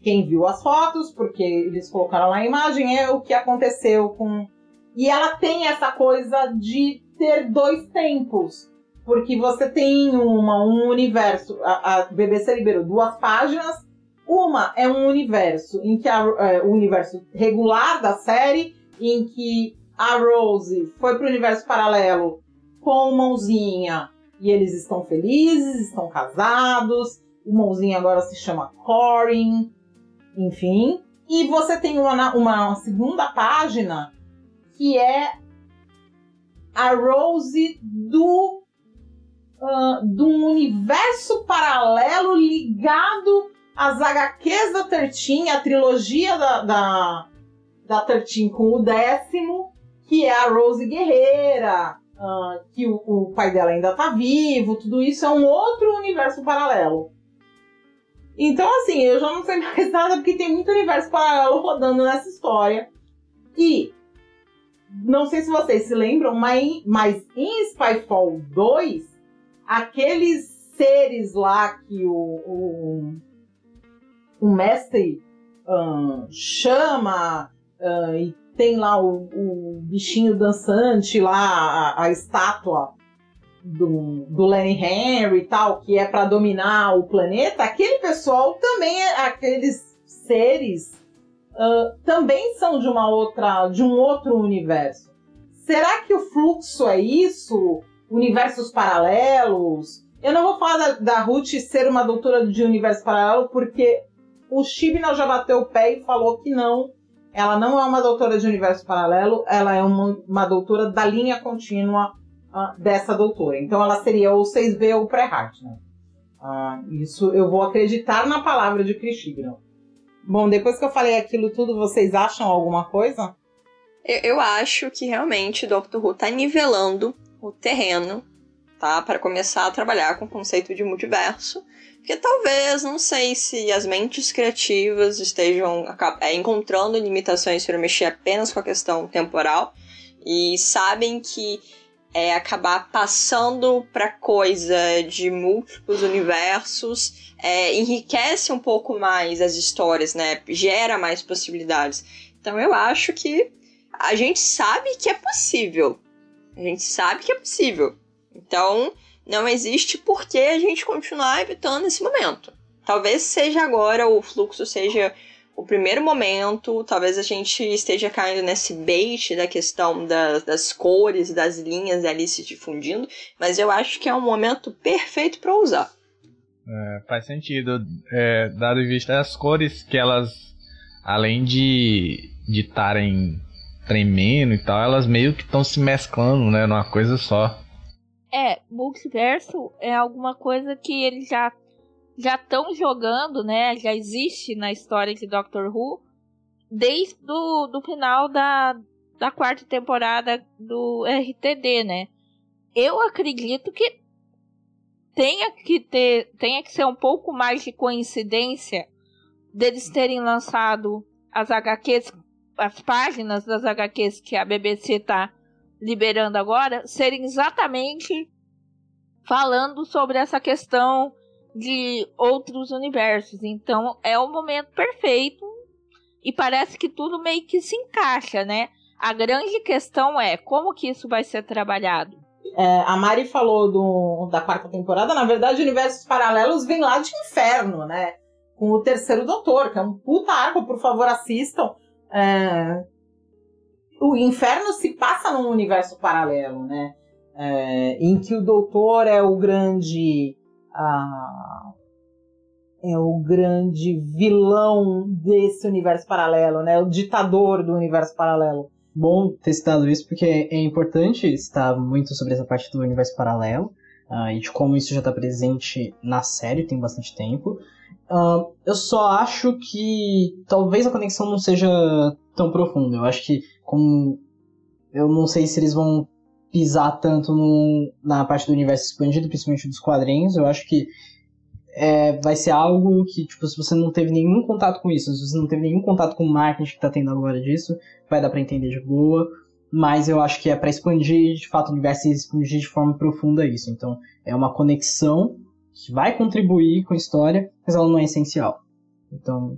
quem viu as fotos, porque eles colocaram lá a imagem, é o que aconteceu com e ela tem essa coisa de ter dois tempos. Porque você tem uma, um universo. A, a BBC liberou duas páginas. Uma é um universo em que a, é, o universo regular da série, em que a Rose foi para o universo paralelo com mãozinha e eles estão felizes, estão casados. O mãozinha agora se chama Corin, enfim. E você tem uma, uma segunda página que é a Rose do uh, universo paralelo ligado às HQs da Tertin, a trilogia da, da, da Tertin com o décimo, que é a Rose Guerreira, uh, que o, o, pai dela ainda tá vivo, tudo isso é um outro universo paralelo. Então, assim, eu já não sei mais nada porque tem muito universo paralelo rodando nessa história. E não sei se vocês se lembram, mas, mas em Spyfall 2, aqueles seres lá que o, o, o mestre um, chama e tem lá o, o, bichinho dançante lá, a, a estátua do, do Lenny Henry e tal, que é para dominar o planeta, aquele pessoal também é aqueles seres uh, também são de uma outra, de um outro universo. Será que o fluxo é isso? Universos paralelos? Eu não vou falar da, da Ruth ser uma doutora de universo paralelo, porque o Shibna já bateu o pé e falou que não. Ela não é uma doutora de universo paralelo, ela é uma, uma doutora da linha contínua uh, dessa doutora. Então ela seria ou 6B ou pré-heart, né? Uh, isso eu vou acreditar na palavra de Chris Shibna. Bom, depois que eu falei aquilo tudo, vocês acham alguma coisa? Eu, eu acho que realmente o Doctor Who está nivelando o terreno, tá? Para começar a trabalhar com o conceito de multiverso. Porque talvez, não sei se as mentes criativas estejam é, encontrando limitações para mexer apenas com a questão temporal e sabem que é, acabar passando para coisa de múltiplos universos é, enriquece um pouco mais as histórias, né? Gera mais possibilidades. Então eu acho que a gente sabe que é possível. A gente sabe que é possível. Então não existe por que a gente continuar evitando esse momento. Talvez seja agora, o fluxo seja o primeiro momento, talvez a gente esteja caindo nesse bait da questão das, das cores, das linhas ali se difundindo, mas eu acho que é um momento perfeito para usar. É, faz sentido, é, dado em vista as cores que elas, além de estarem tremendo e tal, elas meio que estão se mesclando, né, numa coisa só. É, multiverso é alguma coisa que eles já já estão jogando, né? Já existe na história de Doctor Who desde do, do final da, da quarta temporada do RTD, né? Eu acredito que tenha que ter, tenha que ser um pouco mais de coincidência deles terem lançado as HQs, as páginas das HQs que a BBC está liberando agora, serem exatamente falando sobre essa questão de outros universos. Então é o momento perfeito e parece que tudo meio que se encaixa, né? A grande questão é como que isso vai ser trabalhado. É, a Mari falou do, da quarta temporada, na verdade, universos paralelos vem lá de inferno, né? Com o terceiro doutor, que é um puta arco, por favor, assistam. É, o inferno se passa num universo paralelo, né? É, em que o doutor é o grande é o grande vilão desse universo paralelo, né? O ditador do universo paralelo. Bom ter citado isso porque é importante citar muito sobre essa parte do universo paralelo uh, e de como isso já está presente na série tem bastante tempo. Uh, eu só acho que talvez a conexão não seja tão profunda. Eu acho que como eu não sei se eles vão pisar tanto no, na parte do universo expandido, principalmente dos quadrinhos. Eu acho que é, vai ser algo que, tipo, se você não teve nenhum contato com isso, se você não teve nenhum contato com o marketing que tá tendo agora disso, vai dar para entender de boa. Mas eu acho que é para expandir, de fato, o universo e expandir de forma profunda isso. Então, é uma conexão que vai contribuir com a história, mas ela não é essencial. Então,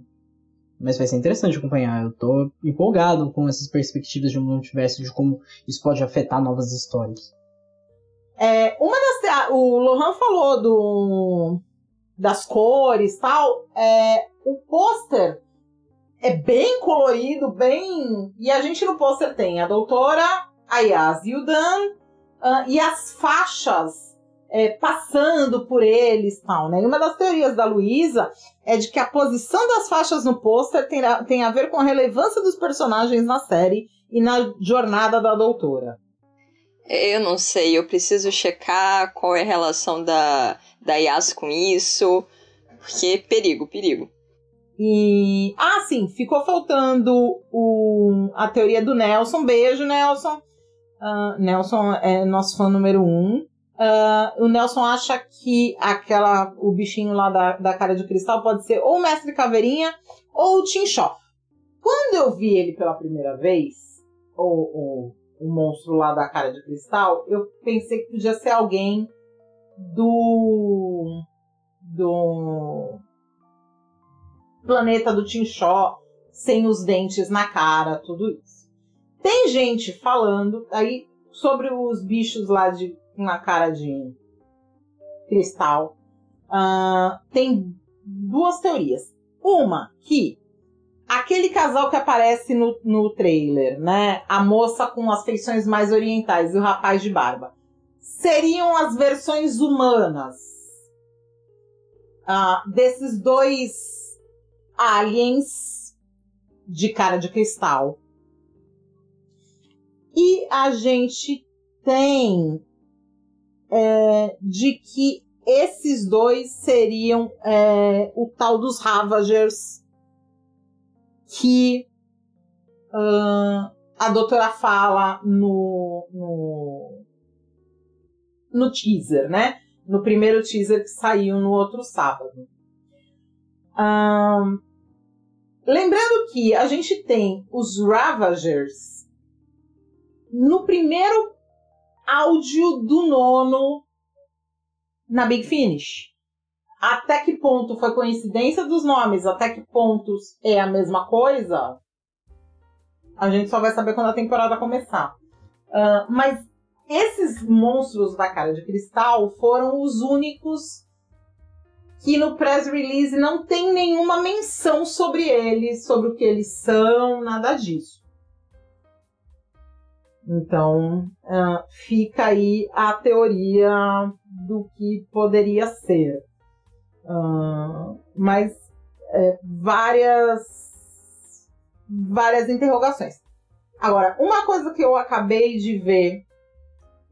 mas vai ser interessante acompanhar. Eu tô empolgado com essas perspectivas de um multiverso, de como isso pode afetar novas histórias. É, uma das. O Lohan falou do, das cores tal. É, o pôster é bem colorido, bem. E a gente no pôster tem a doutora Ayaz Yudan uh, e as faixas é, passando por eles tal, né? E uma das teorias da Luísa é de que a posição das faixas no pôster tem, tem a ver com a relevância dos personagens na série e na jornada da doutora. Eu não sei, eu preciso checar qual é a relação da, da Yas com isso, porque perigo, perigo. E. Ah, sim, ficou faltando o, a teoria do Nelson. Beijo, Nelson. Uh, Nelson é nosso fã número um. Ah, o Nelson acha que aquela, o bichinho lá da, da cara de cristal pode ser ou o Mestre Caveirinha ou o Tinchó. Quando eu vi ele pela primeira vez, o, o monstro lá da cara de cristal, eu pensei que podia ser alguém do. do. planeta do Tinchó, sem os dentes na cara, tudo isso. Tem gente falando aí sobre os bichos lá de na cara de cristal. Ah, tem duas teorias. Uma que aquele casal que aparece no, no trailer, né? A moça com as feições mais orientais e o rapaz de barba, seriam as versões humanas ah, desses dois aliens de cara de cristal. E a gente tem é, de que esses dois seriam é, o tal dos Ravagers que uh, a doutora fala no, no, no teaser, né? No primeiro teaser que saiu no outro sábado. Um, lembrando que a gente tem os Ravagers no primeiro áudio do nono na Big Finish. Até que ponto foi coincidência dos nomes? Até que pontos é a mesma coisa? A gente só vai saber quando a temporada começar. Uh, mas esses monstros da cara de cristal foram os únicos que no press release não tem nenhuma menção sobre eles, sobre o que eles são, nada disso. Então, uh, fica aí a teoria do que poderia ser. Uh, mas é, várias, várias interrogações. Agora, uma coisa que eu acabei de ver,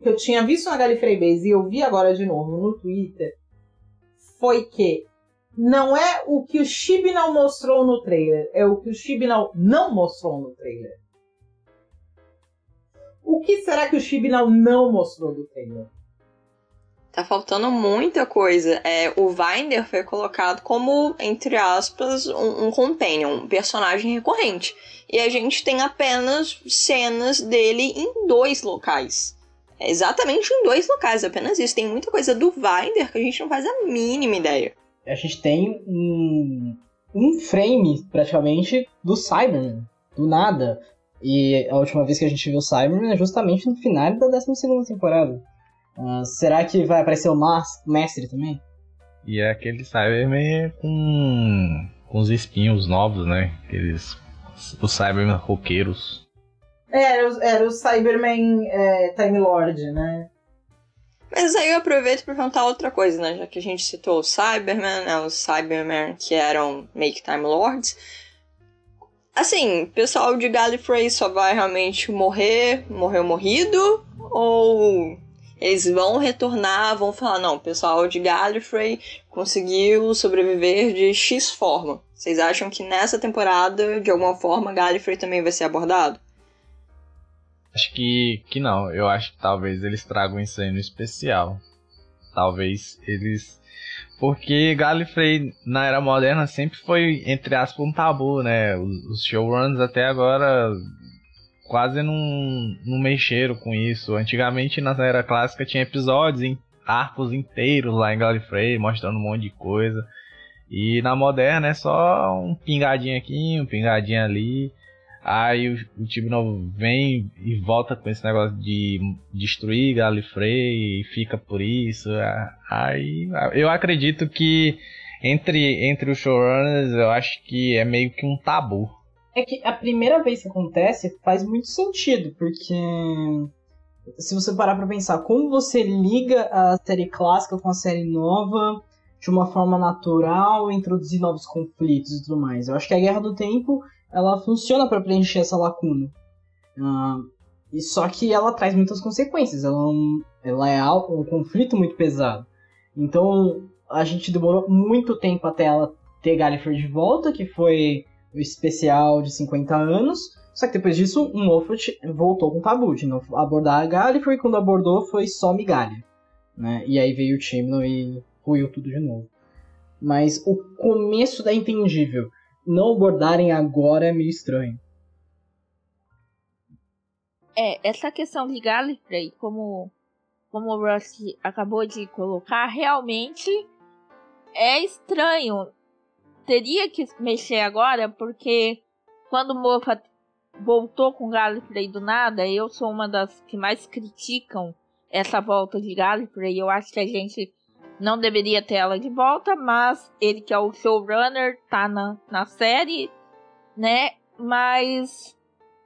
que eu tinha visto na Gallifrey Base e eu vi agora de novo no Twitter, foi que não é o que o Chibnall mostrou no trailer, é o que o Chibnall não mostrou no trailer. O que será que o Chibnall não mostrou do trailer? Tá faltando muita coisa. É, o Vinder foi colocado como, entre aspas, um, um companion, um personagem recorrente. E a gente tem apenas cenas dele em dois locais. É exatamente em dois locais, apenas isso. Tem muita coisa do Vinder que a gente não faz a mínima ideia. A gente tem um, um frame, praticamente, do Cyberman. Do nada. E a última vez que a gente viu o Cyberman é justamente no final da 12 temporada. Uh, será que vai aparecer o Mas Mestre também? E é aquele Cyberman com, com os espinhos novos, né? Aqueles. Os Cyberman roqueiros. É, era, o- era o Cyberman é, Time Lord, né? Mas aí eu aproveito para perguntar outra coisa, né? Já que a gente citou o Cyberman, né? Os Cybermen que eram Make Time Lords. Assim, pessoal de Gallifrey só vai realmente morrer, morreu morrido? Ou eles vão retornar, vão falar, não, o pessoal de Gallifrey conseguiu sobreviver de X forma. Vocês acham que nessa temporada, de alguma forma, Gallifrey também vai ser abordado? Acho que, que não. Eu acho que talvez eles tragam isso aí no especial. Talvez eles. Porque Gallifrey na era moderna sempre foi, entre aspas, um tabu, né? Os, showruns até agora quase não, não mexeram com isso. Antigamente na era clássica tinha episódios em arcos inteiros lá em Gallifrey, mostrando um monte de coisa. E na moderna é só um pingadinho aqui, um pingadinho ali. Aí o, o Tibnall vem e volta com esse negócio de destruir Gallifrey e fica por isso. Aí eu acredito que entre, entre os showrunners eu acho que é meio que um tabu. É que a primeira vez que acontece faz muito sentido, porque se você parar pra pensar como você liga a série clássica com a série nova de uma forma natural, introduzir novos conflitos e tudo mais. Eu acho que a Guerra do Tempo ela funciona para preencher essa lacuna. Uh, e só que ela traz muitas consequências. Ela, é ela é um conflito muito pesado. Então a gente demorou muito tempo até ela ter Gallifrey de volta, que foi o especial de 50 anos. Só que depois disso, o Moffat voltou com o tabu de não abordar a Gallifrey. Quando abordou, foi só migalha. né? E aí veio o Chimno e ruiu tudo de novo. Mas o começo da Entendível não abordarem agora é meio estranho. É, essa questão de Gallifrey, como, como o Russ acabou de colocar, realmente é estranho. Teria que mexer agora, porque quando o Moffat voltou com Gallifrey do nada, eu sou uma das que mais criticam essa volta de Gallifrey. Eu acho que a gente não deveria ter ela de volta, mas ele que é o showrunner tá na, na série, né? Mas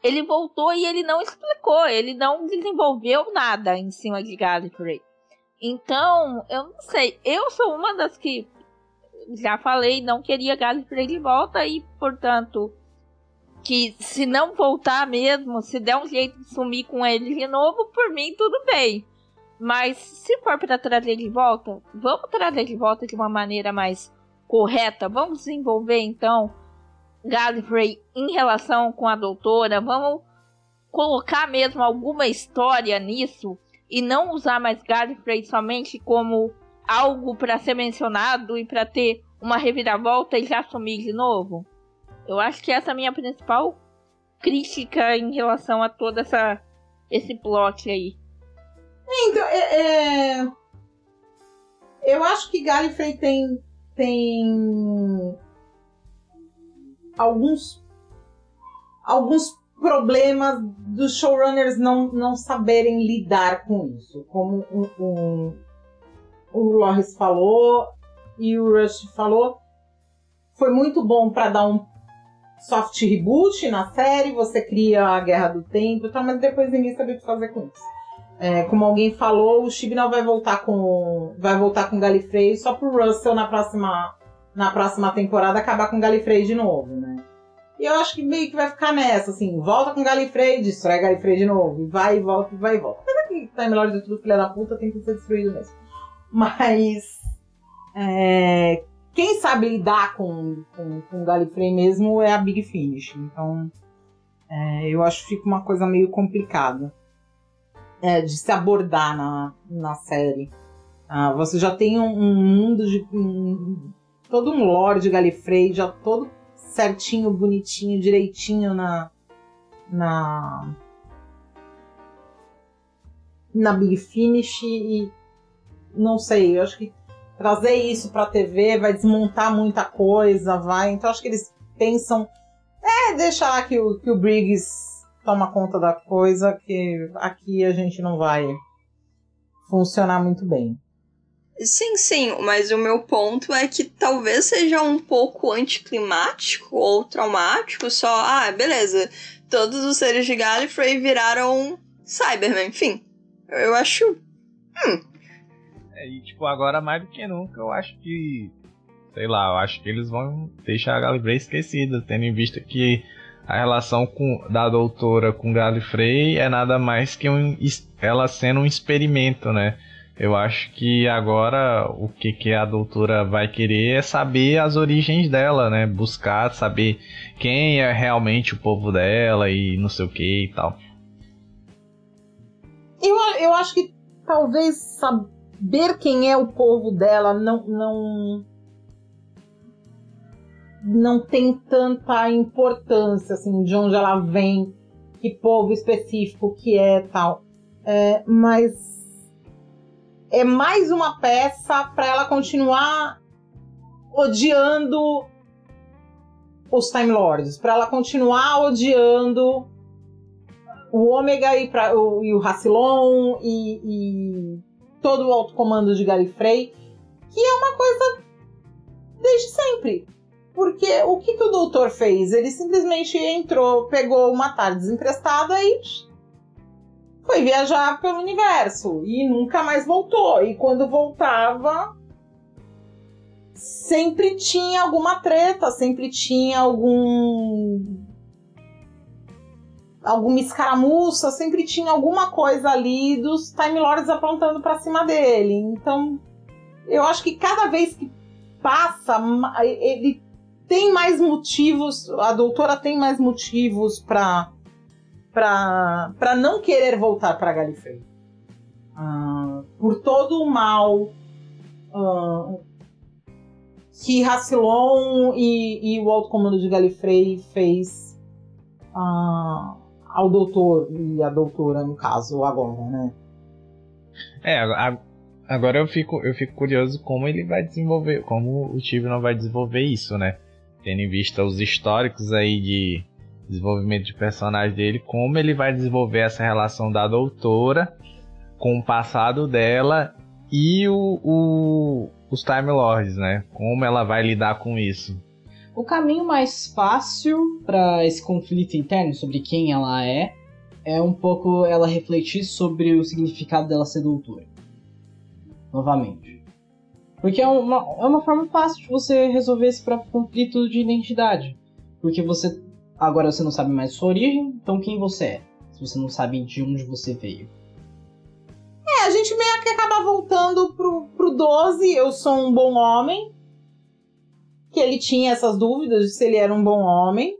ele voltou e ele não explicou, ele não desenvolveu nada em cima de Gallifrey. Então, eu não sei, eu sou uma das que já falei, não queria Gallifrey de volta e, portanto, que se não voltar mesmo, se der um jeito de sumir com ele de novo, por mim tudo bem. Mas se for para trazer de volta, vamos trazer de volta de uma maneira mais correta. Vamos desenvolver então Gallifrey em relação com a doutora. Vamos colocar mesmo alguma história nisso e não usar mais Gallifrey somente como algo para ser mencionado e para ter uma reviravolta e já sumir de novo. Eu acho que essa é a minha principal crítica em relação a toda essa esse plot aí. Então, é, é... eu acho que Gallifrey tem tem alguns alguns problemas dos showrunners não, não saberem lidar com isso. Como um, um, o Loris falou e o Rush falou, foi muito bom para dar um soft reboot na série, você cria a Guerra do Tempo e tal, mas depois ninguém sabia o que fazer com isso. É, como alguém falou, o Chibnall vai voltar com vai voltar com Galifrey só pro Russell na próxima na próxima temporada acabar com Galifrey de novo, né? E eu acho que meio que vai ficar nessa, assim, volta com Galifrey, destrói Galifrey de novo, vai e volta, vai e volta. Apesar que Time Lord de tudo filha da puta tem que ser destruído mesmo. Mas é, quem sabe lidar com, com, com Galifrey mesmo é a Big Finish. Então é, eu acho que fica uma coisa meio complicada é, de se abordar na, na série. Ah, você já tem um, um mundo de. Um, todo um lore de Galifrey, já todo certinho, bonitinho, direitinho na. na. na Big Finish e. não sei, eu acho que trazer isso pra TV vai desmontar muita coisa, vai. Então acho que eles pensam. É, deixar que o, que o Briggs toma conta da coisa que aqui a gente não vai funcionar muito bem. Sim, sim, mas o meu ponto é que talvez seja um pouco anticlimático ou traumático, só, ah, beleza, todos os seres de Gallifrey viraram Cybermen, enfim. Eu acho. Hum. É, e tipo, agora mais do que nunca, eu acho que. Sei lá, eu acho que eles vão deixar a Gallifrey esquecida, tendo em vista que a relação com, da doutora com Gallifrey é nada mais que um, ela sendo um experimento, né? Eu acho que agora o que, que a doutora vai querer é saber as origens dela, né? Buscar saber quem é realmente o povo dela e não sei o que e tal. Eu, eu acho que talvez saber quem é o povo dela não, não não tem tanta importância, assim, de onde ela vem, que povo específico que é tal. É, mas é mais uma peça para ela continuar odiando os Time Lords, para ela continuar odiando o Ômega e, o, e o Rassilon e, e todo o alto comando de Galifrey, que é uma coisa desde sempre. Porque o que, que o doutor fez? Ele simplesmente entrou, pegou uma tarde emprestada e foi viajar pelo universo e nunca mais voltou. E quando voltava, sempre tinha alguma treta, sempre tinha algum alguma escaramuça, sempre tinha alguma coisa ali dos Time Lords apontando para cima dele. Então, eu acho que cada vez que passa, ele tem mais motivos, a doutora tem mais motivos para para não querer voltar para Galifrey. ah, por todo o mal ah, que Rassilon e, e o Alto Comando de Galifrey fez ah, ao doutor e a doutora, no caso, agora, né? É, a- agora eu fico, eu fico curioso como ele vai desenvolver, como o Tibnon vai desenvolver isso, né? Tendo em vista os históricos aí de desenvolvimento de personagem dele, como ele vai desenvolver essa relação da doutora com o passado dela e o, o- os Time Lords, né? Como ela vai lidar com isso. O caminho mais fácil para esse conflito interno sobre quem ela é é um pouco ela refletir sobre o significado dela ser doutora. Novamente. Porque é uma, é uma forma fácil de você resolver esse próprio conflito de identidade. Porque você. Agora você não sabe mais sua origem, então quem você é? Se você não sabe de onde você veio. É, a gente meio que acaba voltando pro, pro 12, eu sou um bom homem. Que ele tinha essas dúvidas de se ele era um bom homem.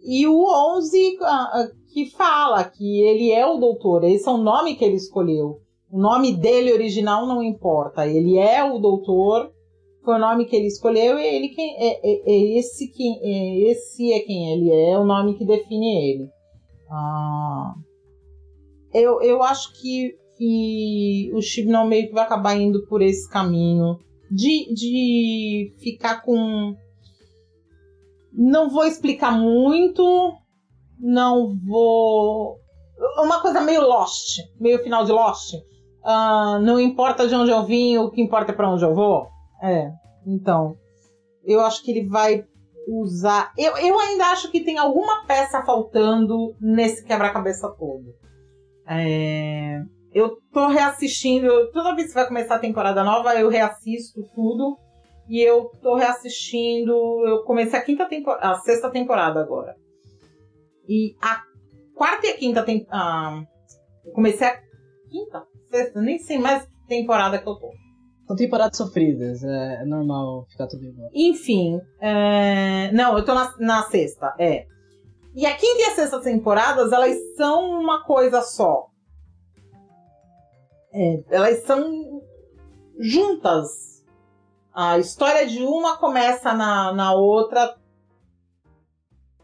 E o 11 ah, ah, que fala que ele é o doutor, esse é o nome que ele escolheu. O nome dele original não importa, ele é o doutor, foi o nome que ele escolheu e ele quem, é, é- é esse, quem, é, esse é quem ele é, é o nome que define ele. Ah, eu, eu acho que, que o Chibnall meio que vai acabar indo por esse caminho de, de ficar com. Não vou explicar muito, não vou. Uma coisa meio Lost, meio final de Lost. Ah, não importa de onde eu vim, o que importa é pra onde eu vou. É, então. Eu acho que ele vai usar. Eu, eu ainda acho que tem alguma peça faltando nesse quebra-cabeça todo. É, eu tô reassistindo, toda vez que vai começar a temporada nova, eu reassisto tudo. E eu tô reassistindo. Eu comecei a quinta temporada. A sexta temporada agora. E a quarta e a quinta temporada. eu comecei a quinta? Sexta, nem sei mais que temporada que eu tô. São temporadas sofridas, é, é normal ficar tudo igual. Enfim, é, não, eu tô na, na sexta, é. E a quinta e a sexta temporadas, elas são uma coisa só. É, elas são juntas. A história de uma começa na, na outra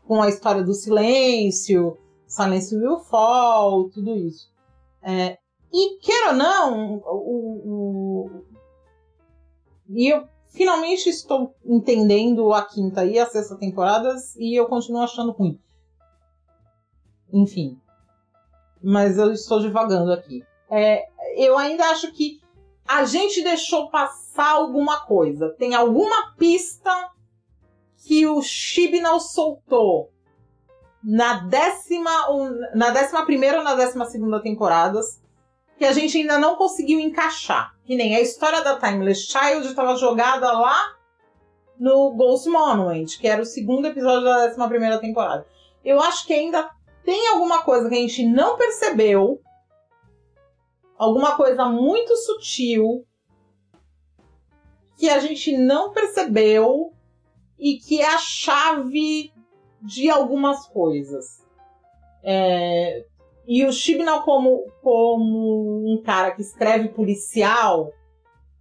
com a história do silêncio, Silence Will Fall, tudo isso. É, e queira ou não, o, o- e eu finalmente estou entendendo a quinta e a sexta temporadas e eu continuo achando ruim. Enfim. Mas eu estou divagando aqui. É, eu ainda acho que a gente deixou passar alguma coisa. Tem alguma pista que o Chibnall soltou na décima, na décima primeira ou na décima segunda temporadas que a gente ainda não conseguiu encaixar. Que nem a história da Timeless Child estava jogada lá no Ghost Monument, que era o segundo episódio da décima primeira temporada. Eu acho que ainda tem alguma coisa que a gente não percebeu, alguma coisa muito sutil que a gente não percebeu e que é a chave de algumas coisas. É, e o Chibnall, como, como um cara que escreve policial,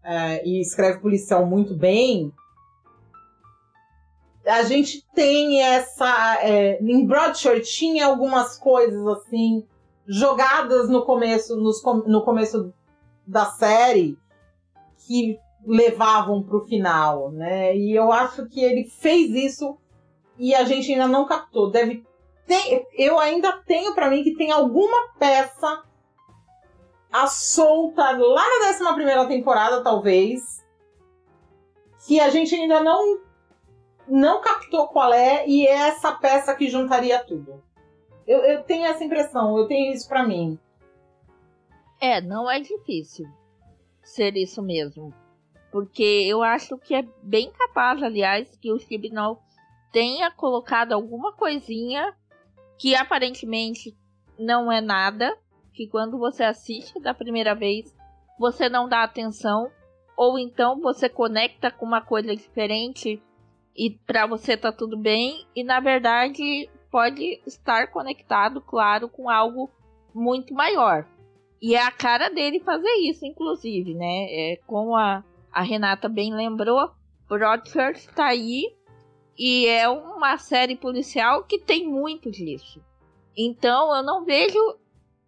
é, e escreve policial muito bem, a gente tem essa. É, em Broadchurch tinha algumas coisas assim jogadas no começo, nos no começo da série que levavam para o final, né? E eu acho que ele fez isso e a gente ainda não captou. Deve ter, eu ainda tenho para mim que tem alguma peça a solta lá na 11 primeira temporada, talvez, que a gente ainda não não captou qual é e é essa peça que juntaria tudo. Eu, eu tenho essa impressão, eu tenho isso pra mim. É, não é difícil ser isso mesmo. Porque eu acho que é bem capaz, aliás, que o Chibnall tenha colocado alguma coisinha que aparentemente não é nada, que quando você assiste da primeira vez você não dá atenção, ou então você conecta com uma coisa diferente e pra você tá tudo bem, e na verdade pode estar conectado, claro, com algo muito maior. E é a cara dele fazer isso, inclusive, né? É, como a, a Renata bem lembrou, Broadchurch tá aí e é uma série policial que tem muito disso. Então eu não vejo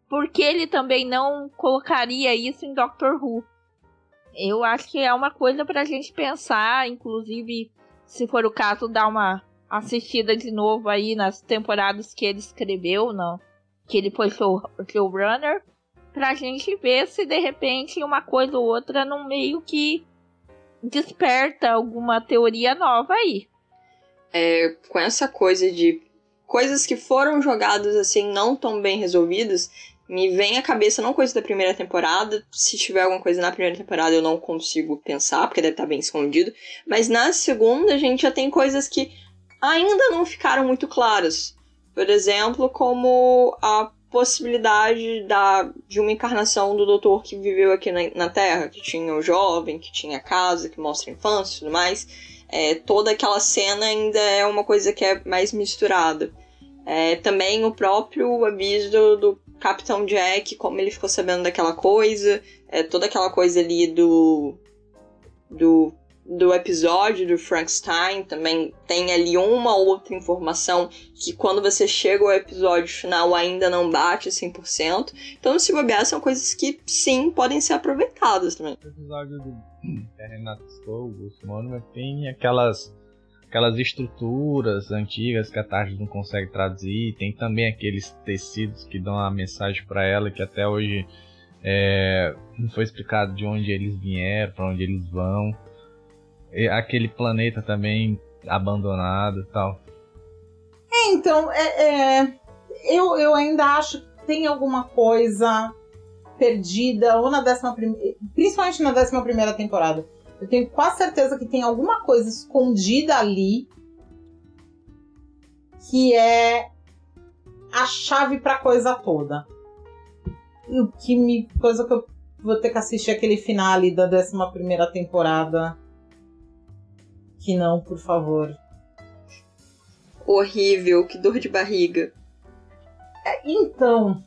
por que ele também não colocaria isso em Doctor Who. Eu acho que é uma coisa pra gente pensar, inclusive, se for o caso, dar uma assistida de novo aí nas temporadas que ele escreveu, não, que ele foi show, showrunner, pra gente ver se de repente uma coisa ou outra no meio que desperta alguma teoria nova aí. É, com essa coisa de coisas que foram jogadas assim não tão bem resolvidas, me vem à cabeça não coisa da primeira temporada. Se tiver alguma coisa na primeira temporada eu não consigo pensar, porque deve estar bem escondido. Mas na segunda a gente já tem coisas que ainda não ficaram muito claras. Por exemplo, como a possibilidade da, de uma encarnação do doutor que viveu aqui na, na Terra, que tinha o jovem, que tinha casa, que mostra a infância e tudo mais. É, toda aquela cena ainda é uma coisa que é mais misturada. É, também o próprio aviso do, Capitão Jack, como ele ficou sabendo daquela coisa, é, toda aquela coisa ali do, do do episódio do Frankenstein também tem ali uma outra informação que quando você chega ao episódio final ainda não bate 100%. Então, se bobear, são coisas que sim podem ser aproveitadas também. O episódio do que a Renata citou, o Monument, tem aquelas aquelas estruturas antigas que a tarde não consegue traduzir, tem também aqueles tecidos que dão a mensagem para ela que até hoje é, não foi explicado de onde eles vieram, para onde eles vão aquele planeta também abandonado e tal. É, então, é, é, eu, eu ainda acho que tem alguma coisa perdida, ou na décima primeira, principalmente na décima primeira temporada. Eu tenho quase certeza que tem alguma coisa escondida ali que é a chave pra coisa toda. O que me. coisa que eu vou ter que assistir aquele finale da décima primeira temporada que não, por favor. Horrível, que dor de barriga. É, então,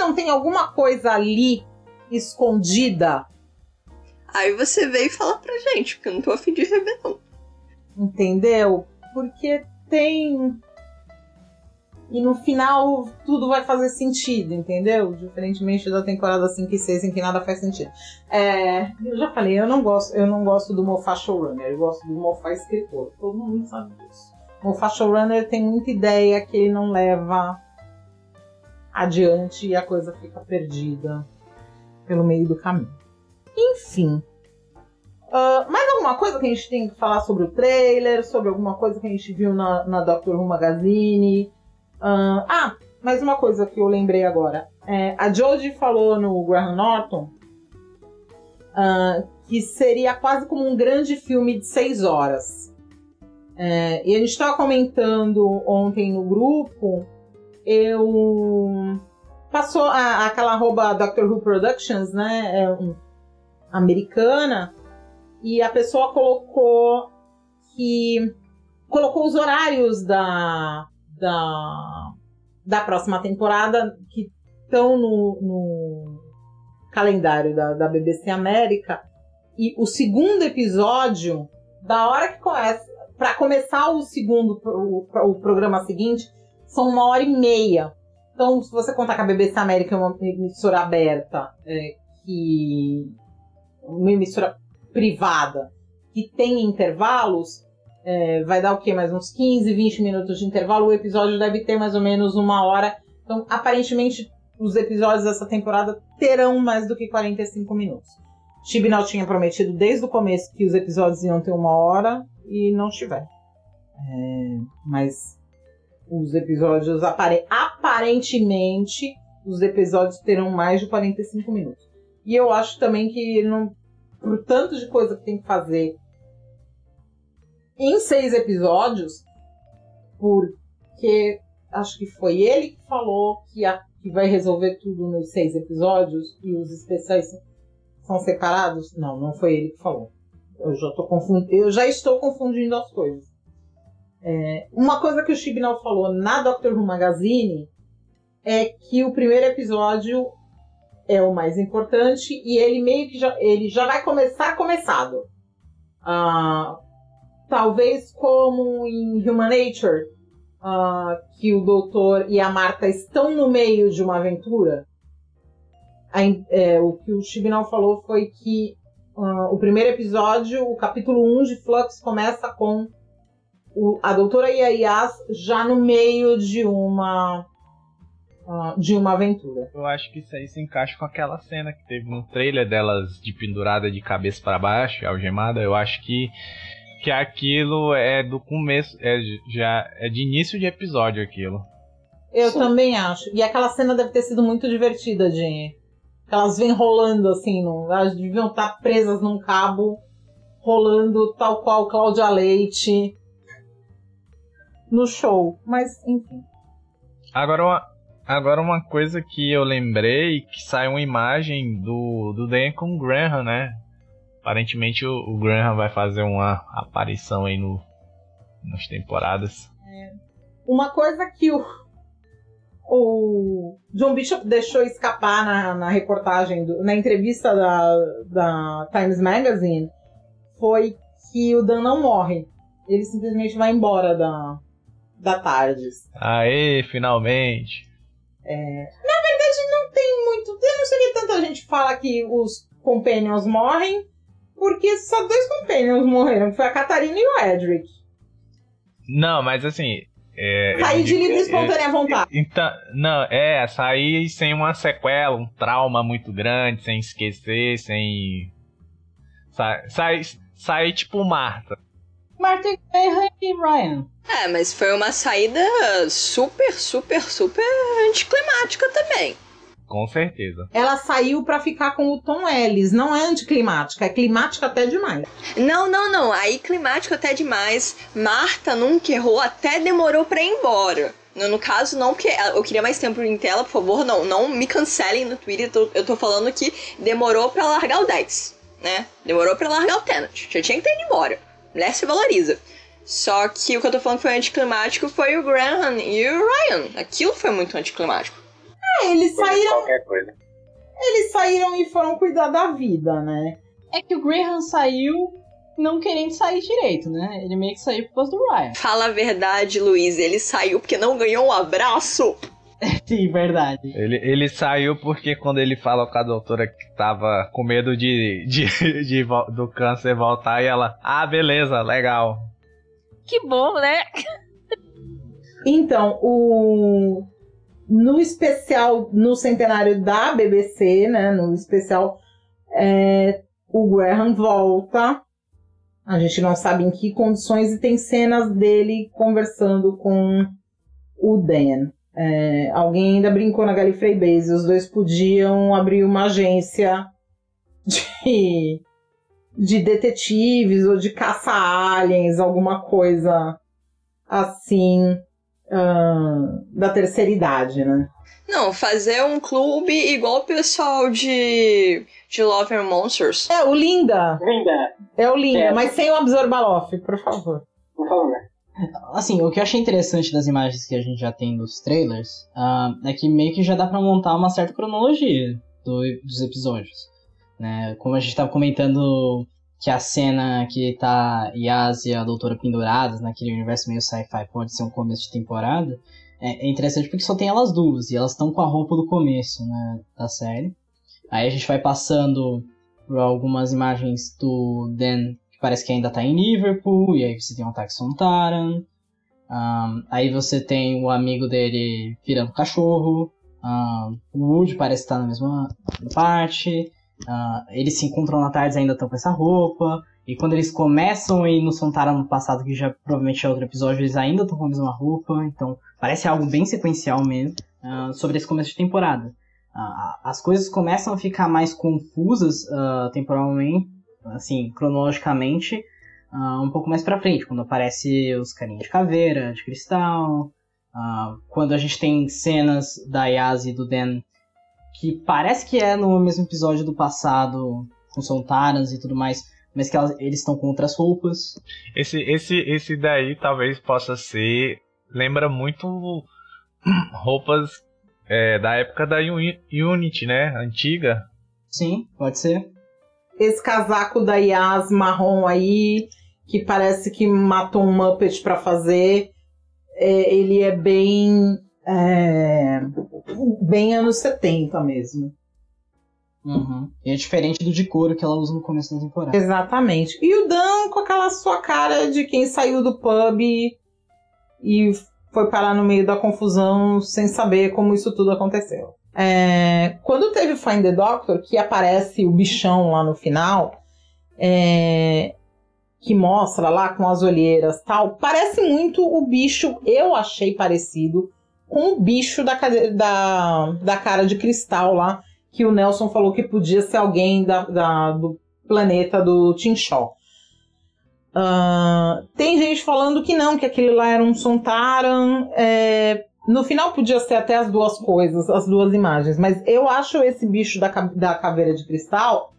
não tem alguma coisa ali escondida? Aí você veio e fala pra gente, porque eu não tô afim de rever, não. Entendeu? Porque tem e no final tudo vai fazer sentido, entendeu? Diferentemente da temporada 5 e 6 em que nada faz sentido. É, eu já falei, eu não gosto, eu não gosto do Moffat showrunner, eu gosto do Moffat escritor. Todo mundo sabe disso. Moffat showrunner tem muita ideia que ele não leva adiante e a coisa fica perdida pelo meio do caminho. Enfim, Uh, mais alguma coisa que a gente tem que falar sobre o trailer, sobre alguma coisa que a gente viu na, na Doctor Who Magazine, Uh, ah, mais uma coisa que eu lembrei agora. É, a Jodie falou no Graham Norton uh, que seria quase como um grande filme de seis horas. É, e a gente estava comentando ontem no grupo, eu passou a, aquela arroba Doctor Who Productions, né, é um, americana, e a pessoa colocou que colocou os horários da da, da próxima temporada que estão no, no calendário da, da BBC América. E o segundo episódio, da hora que começa, para começar o segundo, o, o programa seguinte, são uma hora e meia. Então, se você contar que a BBC América é uma emissora aberta, é, que uma emissora privada que tem intervalos, é, vai dar o quê? Mais uns 15, 20 minutos de intervalo. O episódio deve ter mais ou menos uma hora. Então, aparentemente, os episódios dessa temporada terão mais do que 45 minutos. Chibnall tinha prometido desde o começo que os episódios iam ter uma hora e não tiver. É, mas os episódios apare aparentemente os episódios terão mais de 45 minutos. E eu acho também que ele não por tanto de coisa que tem que fazer em seis episódios, porque acho que foi ele que falou que, a, que vai resolver tudo nos seis episódios e os especiais são separados. Não, não foi ele que falou. Eu já, eu já estou confundindo as coisas. É, uma coisa que o Chibnall falou na Doctor Who Magazine é que o primeiro episódio é o mais importante e ele meio que já, ele já vai começar começado. Ah, talvez como em Human Nature, ah, que o doutor e a Marta estão no meio de uma aventura. A é, o que o Chibnall falou foi que ah, o primeiro episódio, o capítulo 1 de Flux, começa com o- a doutora e a Yas já no meio de uma ah, de uma aventura. Eu acho que isso aí se encaixa com aquela cena que teve no trailer delas de pendurada de cabeça pra baixo, algemada. Eu acho que que aquilo é do começo, é já é de início de episódio aquilo. Eu também acho. E aquela cena deve ter sido muito divertida, de elas vêm rolando assim, no, elas deviam estar presas num cabo, rolando tal qual Cláudia Leite no show. Mas, enfim. Agora uma, agora uma coisa que eu lembrei que saiu uma imagem do do Dan com o Graham, né? Aparentemente o, o Graham vai fazer uma aparição aí no nas temporadas. Uma coisa que o, o John Bishop deixou escapar na, na reportagem, do- na entrevista da, da Times Magazine, foi que o Dan não morre. Ele simplesmente vai embora da, da Tardes. Aê, finalmente. Não tem muito. Eu não sei que tanta gente fala que os Companions morrem, porque só dois Companions morreram, que foi a Catarina e o Edric. Não, mas assim, é, Sair de livre e é, espontânea vontade. Então, não, é, sair sem uma sequela, um trauma muito grande, sem esquecer, sem. Sai, sai, sair tipo Marta. Martin Graham e Ryan. É, mas foi uma saída super, super, super anticlimática também. Com certeza. Ela saiu pra ficar com o Tom Ellis. Não é anticlimática, é climática até demais. Não, não, não. Aí climático até demais. Marta nunca errou, até demorou pra ir embora. No, no caso, não, porque eu queria mais tempo em tela, por favor, não. Não me cancelem no Twitter. Eu tô, eu tô falando que demorou pra largar o Dex, né? Demorou pra largar o Tenant. Já tinha que ter ido embora. Mulher se valoriza. Só que o que eu tô falando que foi anticlimático foi o Graham e o Ryan. Aquilo foi muito anticlimático. É, eles saíram, Qualquer coisa. eles saíram e foram cuidar da vida, né? É que o Graham saiu não querendo sair direito, né? Ele meio que saiu por causa do Ryan. Fala a verdade, Luiz. Ele saiu porque não ganhou um abraço. Sim, verdade. Ele, ele saiu porque quando ele falou com a doutora que tava com medo de, de, de vo- do câncer voltar, e ela, ah, beleza, legal. Que bom, né? Então, o no especial no centenário da BBC, né? No especial, é, o Graham volta. A gente não sabe em que condições e tem cenas dele conversando com o Dan. É, alguém ainda brincou na Gallifrey Base. Os dois podiam abrir uma agência de, de detetives ou de caça-aliens, alguma coisa assim ah, da terceira idade, né? Não, fazer um clube igual o pessoal de, de Love and Monsters. É o Linda, Linda, é o Linda, É. mas sem o Absorbaloff, por favor. por favor. Assim, o que eu achei interessante das imagens que a gente já tem dos trailers ah, é que meio que já dá pra montar uma certa cronologia do- dos episódios. Né? Como a gente tava comentando que a cena que tá Yas e a Doutora penduradas naquele universo meio sci-fi pode ser um começo de temporada, é, é interessante porque só tem elas duas e elas estão com a roupa do começo né, da série. Aí a gente vai passando por algumas imagens do Dan parece que ainda tá em Liverpool, e aí você tem o ataque Sontaran. Ahn, aí você tem o amigo dele virando cachorro. ahn, o Wood parece estar na mesma parte. ah, eles se encontram na tarde ainda estão com essa roupa. E quando eles começam a ir no Sontaran no passado, que já provavelmente é outro episódio, eles ainda estão com a mesma roupa. Então parece algo bem sequencial mesmo. ah, sobre esse começo de temporada. Ah, as coisas começam a ficar mais confusas temporalmente, assim, cronologicamente, ah, um pouco mais pra frente, quando aparece os carinhos de caveira, de cristal, ah, quando a gente tem cenas da Yas e do Dan que parece que é no mesmo episódio do passado, com Sontarans e tudo mais, mas que elas- eles estão com outras roupas. Esse, esse, esse daí talvez possa ser. Lembra muito roupas é da época da Uni- Unity, né? Antiga. Sim, pode ser. Esse casaco da Yas marrom aí, que parece que matou um Muppet pra fazer, é, ele é bem. é, bem anos 70 mesmo. Uhum. E é diferente do de couro que ela usa no começo da temporada. Exatamente. E o Dan com aquela sua cara de quem saiu do pub e foi parar no meio da confusão sem saber como isso tudo aconteceu. É, quando teve Find the Doctor, que aparece o bichão lá no final, é, que mostra lá com as olheiras tal, parece muito o bicho, eu achei parecido com o bicho da, da, da cara de cristal lá, que o Nelson falou que podia ser alguém da, da- do planeta do Tinshaw. Ah, tem gente falando que não, que aquele lá era um Sontaran. é, no final podia ser até as duas coisas, as duas imagens, mas eu acho esse bicho da, da caveira de cristal.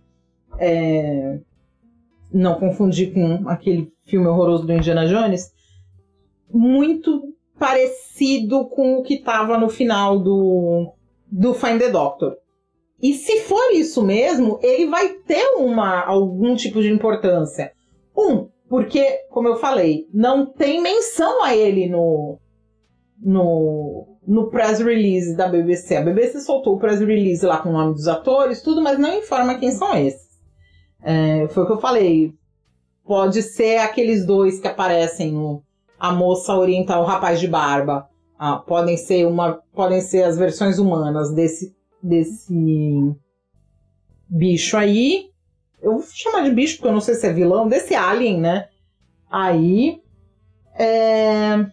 é, não confundir com aquele filme horroroso do Indiana Jones, muito parecido com o que estava no final do, do Find the Doctor. E se for isso mesmo, ele vai ter uma, algum tipo de importância. Um, porque, como eu falei, não tem menção a ele no, no, no press release da BBC. A BBC soltou o press release lá com o nome dos atores, tudo, mas não informa quem são esses. É, foi o que eu falei. Pode ser aqueles dois que aparecem no A Moça Oriental, o Rapaz de Barba. Ah, podem ser uma, podem ser as versões humanas desse desse bicho aí. Eu vou chamar de bicho porque eu não sei se é vilão, desse alien, né? Aí. É...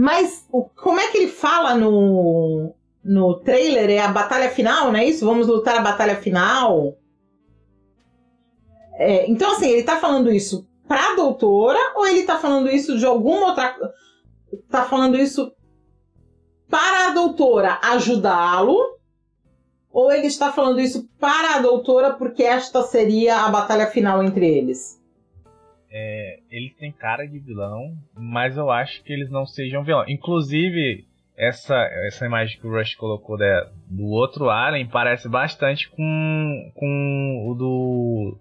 Mas o- como é que ele fala no, no trailer? É a batalha final, não é isso? Vamos lutar a batalha final. É, então, assim, ele tá falando isso pra doutora ou ele tá falando isso de alguma outra. Tá falando isso para a doutora ajudá-lo? Ou ele está falando isso para a doutora porque esta seria a batalha final entre eles? Eles têm cara de vilão, mas eu acho que eles não sejam vilão. Inclusive, essa, essa imagem que o Rush colocou da- do outro Alien parece bastante com, com o do,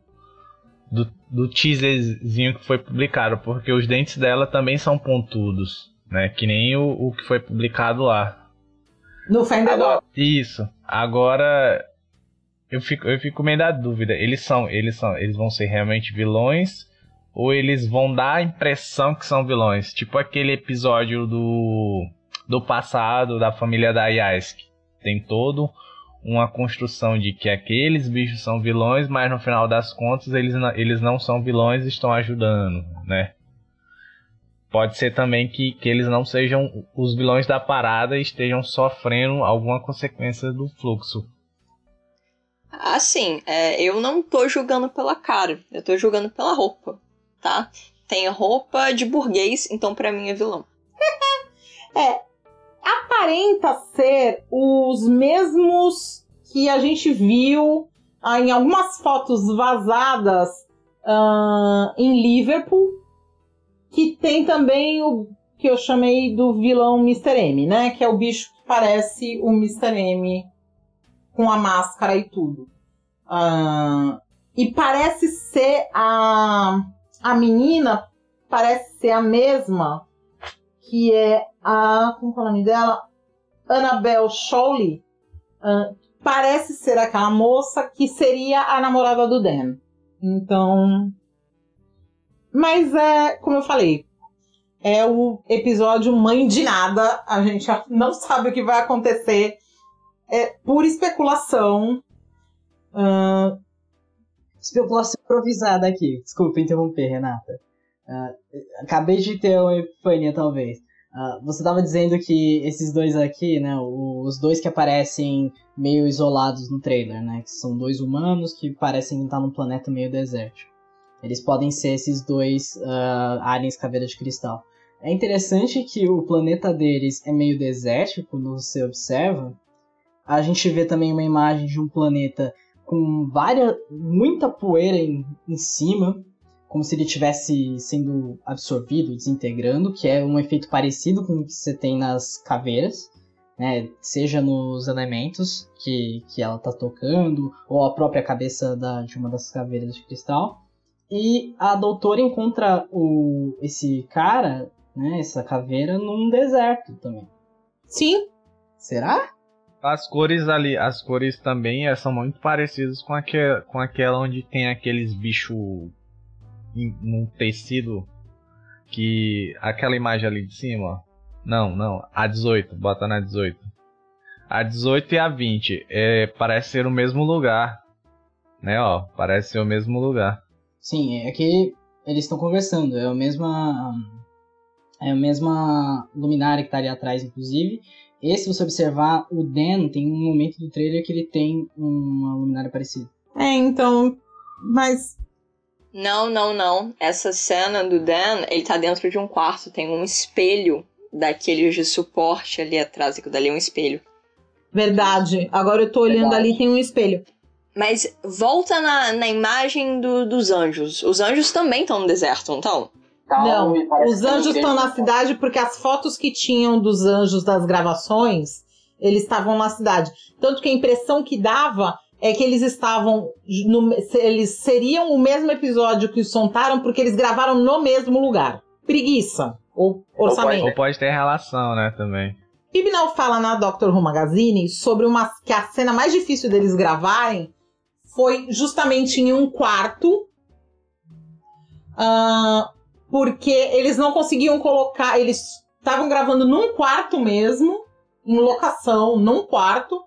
do, do teaserzinho que foi publicado, porque os dentes dela também são pontudos, né? Que nem o, o que foi publicado lá. No Doctor. Isso. Agora eu fico, eu fico meio da dúvida. Eles são, eles são, eles vão ser realmente vilões ou eles vão dar a impressão que são vilões? Tipo aquele episódio do do passado da família da Yaisk. Tem todo uma construção de que aqueles bichos são vilões, mas no final das contas eles eles não são vilões e estão ajudando, né? Pode ser também que, que eles não sejam os vilões da parada e estejam sofrendo alguma consequência do fluxo. Assim, é, eu não tô julgando pela cara, eu tô julgando pela roupa, tá? Tem roupa de burguês, então pra mim é vilão. Aparenta ser os mesmos que a gente viu ah, em algumas fotos vazadas ah, em Liverpool, que tem também o que eu chamei do vilão Mr. M, né? Que é o bicho que parece o Mr. M com a máscara e tudo. Ah, e parece ser a, a menina, parece ser a mesma que é a. Como é o nome dela? Annabelle Shawley. Ah, parece ser aquela moça que seria a namorada do Dan. Então. Mas é, como eu falei, é o episódio Mãe de Nada. A gente não sabe o que vai acontecer. É pura especulação. Ah, Especulação improvisada aqui. Desculpa interromper, Renata. Ah, acabei de ter uma epifania, talvez. Ah, você estava dizendo que esses dois aqui, né, os dois que aparecem meio isolados no trailer, né, que são dois humanos que parecem estar num planeta meio desértico. Eles podem ser esses dois ah, aliens caveira de cristal. É interessante que o planeta deles é meio desértico quando você observa. A gente vê também uma imagem de um planeta com várias, muita poeira em, em cima. como se ele estivesse sendo absorvido, desintegrando, que é um efeito parecido com o que você tem nas caveiras, né? Seja nos elementos que, que ela tá tocando, ou a própria cabeça da, de uma das caveiras de cristal. E a doutora encontra o, esse cara, né, essa caveira, num deserto também. Sim, Será? As cores ali, as cores também eh, são muito parecidas com, aque, com aquela onde tem aqueles bichos num tecido que. aquela imagem ali de cima. Não, não. A 18, bota na 18. A 18 e a 20 é, parece ser o mesmo lugar. Né, ó, parece ser o mesmo lugar. Sim, é que eles estão conversando. É a mesma. É a mesma luminária que tá ali atrás, inclusive. E se você observar, o Dan tem um momento do trailer que ele tem uma luminária parecida. é, então. Mas. Não, não, não. Essa cena do Dan, ele tá dentro de um quarto, tem um espelho daqueles de suporte ali atrás, aquilo dali é um espelho. Verdade. Agora eu tô olhando Verdade. ali tem um espelho. Mas volta na, na imagem do- dos anjos. Os anjos também estão no deserto, não estão? Não, e parece os anjos estão na cidade porque as fotos que tinham dos anjos das gravações, eles estavam na cidade. Tanto que a impressão que dava é que eles estavam. no- eles seriam o mesmo episódio que os soltaram porque eles gravaram no mesmo lugar. Preguiça. Ou orçamento. Ou pode ter relação, né, também. Chibnall fala na Doctor Who Magazine sobre uma que a cena mais difícil deles gravarem foi justamente em um quarto. ah, porque eles não conseguiam colocar. Eles estavam gravando num quarto mesmo, em locação, num quarto.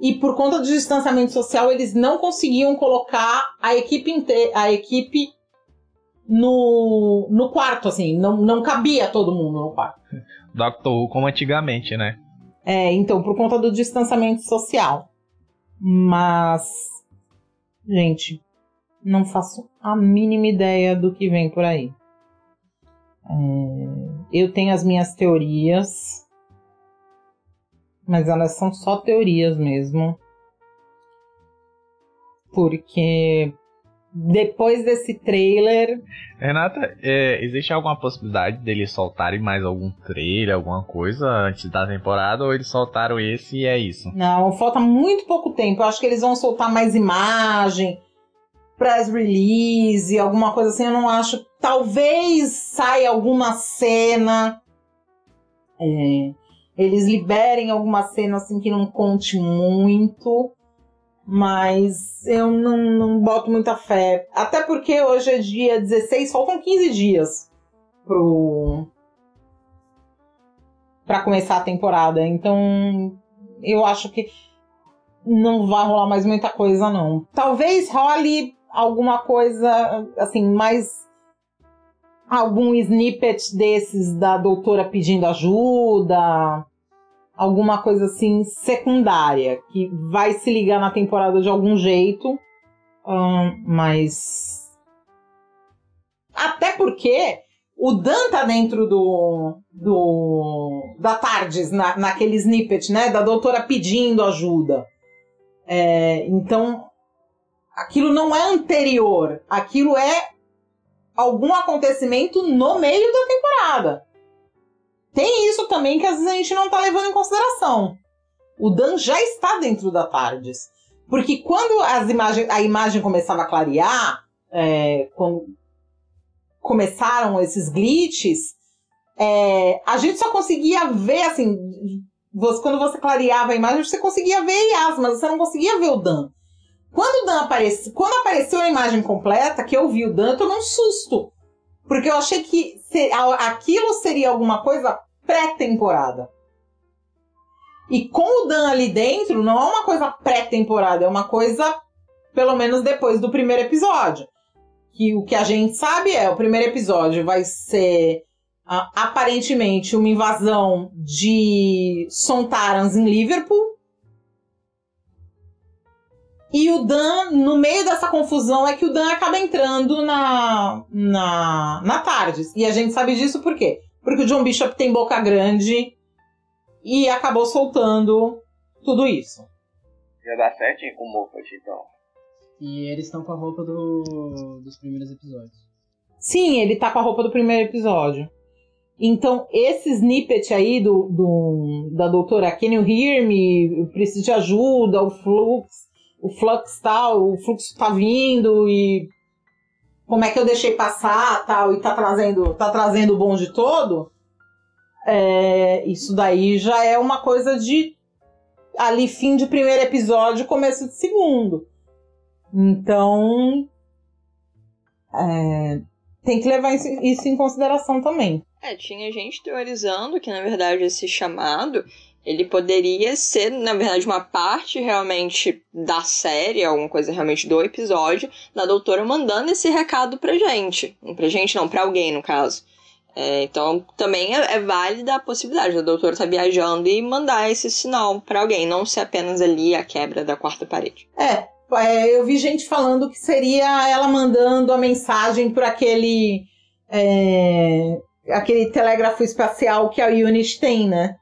E por conta do distanciamento social, eles não conseguiam colocar a equipe inteira, a equipe no, no quarto, assim, não, não cabia todo mundo no quarto. Doctor Who como antigamente, né? É, então, por conta do distanciamento social. Mas, gente, não faço a mínima ideia do que vem por aí. É, eu tenho as minhas teorias, mas elas são só teorias mesmo. Porque depois desse trailer, Renata, é, existe alguma possibilidade deles soltarem mais algum trailer, alguma coisa antes da temporada? Ou eles soltaram esse e é isso? Não, falta muito pouco tempo. Eu acho que eles vão soltar mais imagem, press release, alguma coisa assim. Eu não acho. Talvez saia alguma cena. é, eles liberem alguma cena assim que não conte muito. Mas eu não, não boto muita fé. Até porque hoje é dia 16, faltam 15 dias pro. pra começar a temporada. Então eu acho que não vai rolar mais muita coisa, não. Talvez role alguma coisa, assim, mais. Algum snippet desses da doutora pedindo ajuda. Alguma coisa assim secundária, que vai se ligar na temporada de algum jeito. Ahn, mas. Até porque o Dan tá dentro do. do da Tardes, na, naquele snippet, né? Da doutora pedindo ajuda. É, então, aquilo não é anterior. Aquilo é algum acontecimento no meio da temporada. Tem isso também que às vezes a gente não tá levando em consideração. O Dan já está dentro da Tardes. Porque quando as imagens, a imagem começava a clarear, é, quando começaram esses glitches, é, a gente só conseguia ver, assim, você- quando você clareava a imagem, você conseguia ver Yas, mas você não conseguia ver o Dan. Quando o Dan aparece, quando apareceu a imagem completa, que eu vi o Dan, eu tomei um susto. Porque eu achei que aquilo seria alguma coisa pré-temporada. E com o Dan ali dentro, não é uma coisa pré-temporada, é uma coisa, pelo menos depois do primeiro episódio. Que o que a gente sabe é, o primeiro episódio vai ser aparentemente uma invasão de Sontarans em Liverpool. E o Dan, no meio dessa confusão, é que o Dan acaba entrando na, na, na Tardes. E a gente sabe disso por quê? Porque o John Bishop tem boca grande e acabou soltando tudo isso. Já dá certinho com o Moffat, então. E eles estão com a roupa do, dos primeiros episódios. Sim, ele tá com a roupa do primeiro episódio. Então, esse snippet aí do, do da doutora Can you hear me? Eu preciso de ajuda, o flux, o flux tal, o fluxo tá vindo e como é que eu deixei passar tal e tá trazendo, tá trazendo o bonde todo. É, isso daí já é uma coisa de ali fim de primeiro episódio, começo de segundo. Então, é, tem que levar isso, isso em consideração também. É, tinha gente teorizando que, na verdade, esse chamado ele poderia ser, na verdade, uma parte realmente da série, alguma coisa realmente do episódio, da doutora mandando esse recado pra gente. Pra gente não, pra alguém, no caso. É, então, também é, é, válida a possibilidade da doutora estar tá viajando e mandar esse sinal para alguém, não ser apenas ali a quebra da quarta parede. É, é, eu vi gente falando que seria ela mandando a mensagem por aquele é, aquele telégrafo espacial que a Unity tem, né?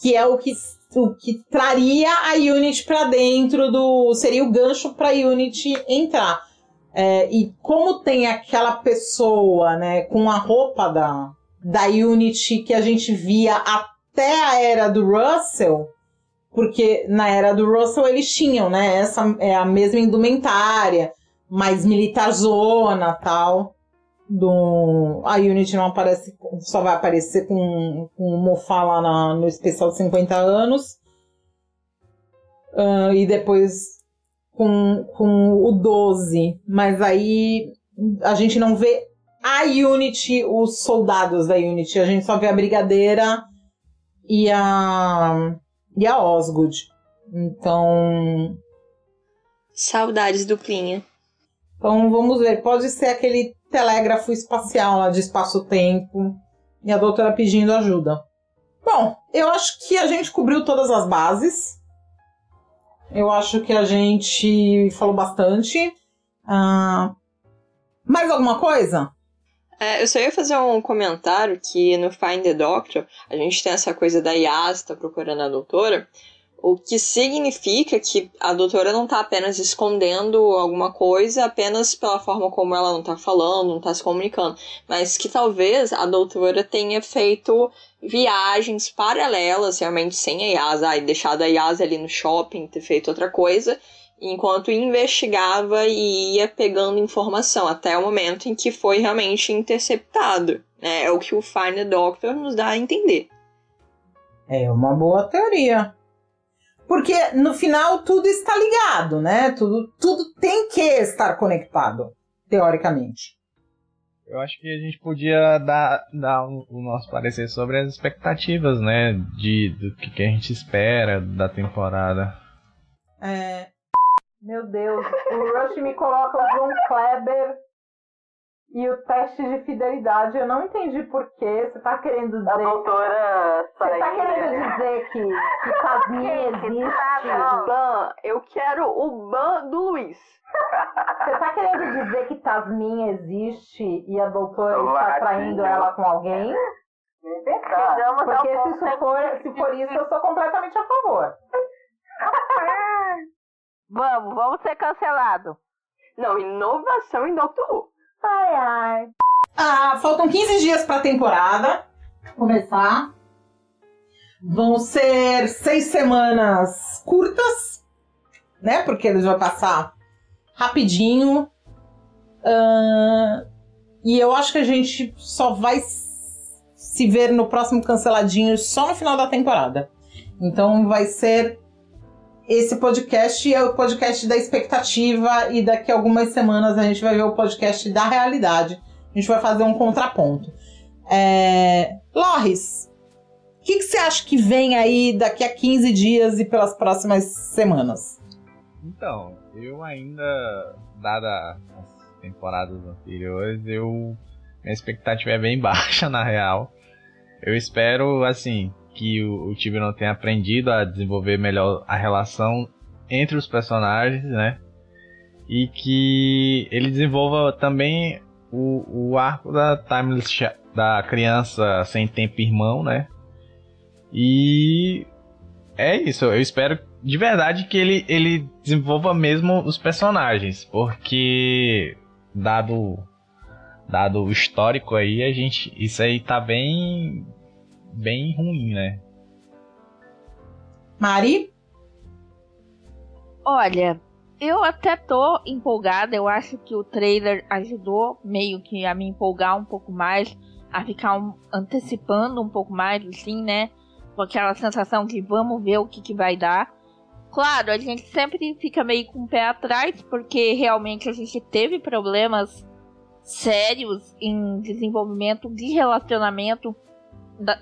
Que é o que, o que traria a Unity para dentro do. Seria o gancho para a Unity entrar. É, e como tem aquela pessoa, né, com a roupa da, da Unity que a gente via até a era do Russell, porque na era do Russell eles tinham, né, essa é a mesma indumentária, mais militar zona tal do a Unity não aparece, só vai aparecer com, com o Mofá lá na, no especial de 50 anos. Uh, e depois com, com o 12. Mas aí a gente não vê a Unity, os soldados da Unity. A gente só vê a Brigadeira e a, e a Osgood. Então. Saudades duplinha. Então vamos ver. Pode ser aquele telégrafo espacial lá de espaço-tempo e a doutora pedindo ajuda. Bom, eu acho que a gente cobriu todas as bases. Eu acho que a gente falou bastante. Uh, mais alguma coisa? É, eu só ia fazer um comentário que no Find the Doctor a gente tem essa coisa da Yas procurando a doutora. O que significa que a doutora não está apenas escondendo alguma coisa apenas pela forma como ela não está falando, não está se comunicando, mas que talvez a doutora tenha feito viagens paralelas, realmente sem a Yasa, e deixado a Yasa ali no shopping, ter feito outra coisa, enquanto investigava e ia pegando informação, até o momento em que foi realmente interceptado. Né? É o que o Find Doctor nos dá a entender. É uma boa teoria. Porque no final tudo está ligado, né? Tudo, tudo tem que estar conectado, teoricamente. Eu acho que a gente podia dar, dar o, o nosso parecer sobre as expectativas, né? De, do que, que a gente espera da temporada. É. Meu Deus, o Rush me coloca o João Kleber e o teste de fidelidade, eu não entendi por quê. Você tá querendo dizer. A doutora Você tá querendo dizer que, que Tasmin existe? Ban, eu quero o ban do Luiz. Você tá querendo dizer que Tasmin existe e a doutora está traindo ela com alguém? Porque se isso for, se for isso, eu sou completamente a favor. Vamos, vamos ser cancelados. Não, inovação em Doctor Who. Ai, ai. Ah, faltam 15 dias para a temporada começar. Vão ser seis semanas curtas, né? Porque eles vão passar rapidinho. Uh, e eu acho que a gente só vai se ver no próximo canceladinho só no final da temporada. Então vai ser esse podcast é o podcast da expectativa e daqui a algumas semanas a gente vai ver o podcast da realidade. A gente vai fazer um contraponto. É... Loris, o que, que, você acha que vem aí daqui a 15 dias e pelas próximas semanas? Então, eu ainda, dada as temporadas anteriores, eu minha expectativa é bem baixa na real. Eu espero, assim, que o, o Tiberon tenha aprendido a desenvolver melhor a relação entre os personagens, né? E que ele desenvolva também o, o arco da Timeless da criança sem tempo irmão, né? E é isso, eu espero de verdade que ele, ele desenvolva mesmo os personagens, porque dado dado o histórico aí, a gente. Isso aí tá bem. Bem ruim, né? Mari? Olha, eu até tô empolgada. Eu acho que o trailer ajudou meio que a me empolgar um pouco mais, a ficar um, antecipando um pouco mais, assim, né? Com aquela sensação de vamos ver o que, que vai dar. Claro, a gente sempre fica meio com o pé atrás, porque realmente a gente teve problemas sérios em desenvolvimento de relacionamento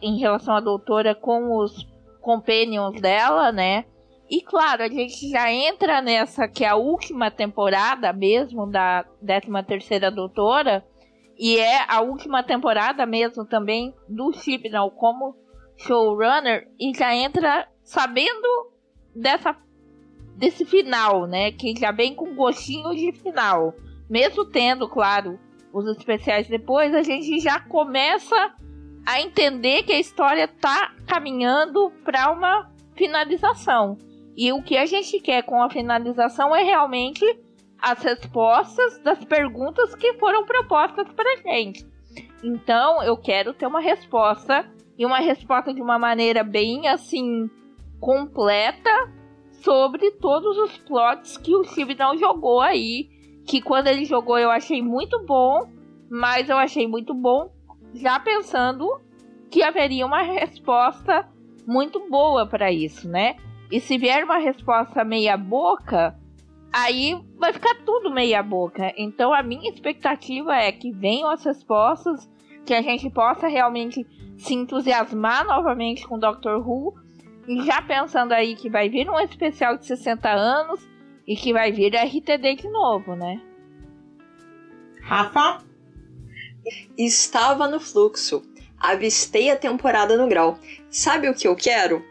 em relação à doutora com os companions dela, né? E claro, a gente já entra nessa que é a última temporada mesmo da 13 terceira doutora e é a última temporada mesmo também do Chibnall como showrunner e já entra sabendo dessa desse final, né? Que já vem com gostinho de final. Mesmo tendo, claro, os especiais depois, a gente já começa a entender que a história tá caminhando para uma finalização. E o que a gente quer com a finalização é realmente as respostas das perguntas que foram propostas para gente. Então, eu quero ter uma resposta e uma resposta de uma maneira bem assim completa sobre todos os plots que o Steve não jogou aí. Que quando ele jogou eu achei muito bom, mas eu achei muito bom já pensando que haveria uma resposta muito boa para isso, né? E se vier uma resposta meia boca, aí vai ficar tudo meia boca. Então a minha expectativa é que venham as respostas, que a gente possa realmente se entusiasmar novamente com Doctor Who e já pensando aí que vai vir um especial de 60 anos e que vai vir RTD de novo, né? Rafa? Estava no fluxo. Avistei a temporada no grau. Sabe o que eu quero?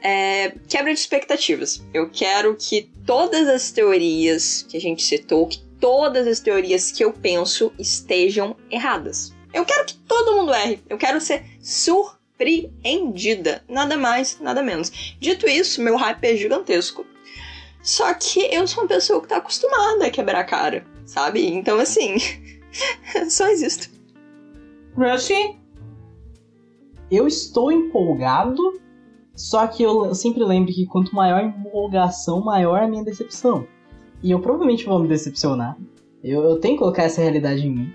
É, quebra de expectativas. Eu quero que todas as teorias que a gente citou, que todas as teorias que eu penso estejam erradas. Eu quero que todo mundo erre. Eu quero ser surpreendida. Nada mais, nada menos. Dito isso, meu hype é gigantesco. Só que eu sou uma pessoa que tá acostumada a quebrar a cara, sabe? Então, assim, só existo. Rush? Eu estou empolgado, só que eu sempre lembro que quanto maior a empolgação, maior a minha decepção. E eu provavelmente vou me decepcionar. Eu, eu tenho que colocar essa realidade em mim.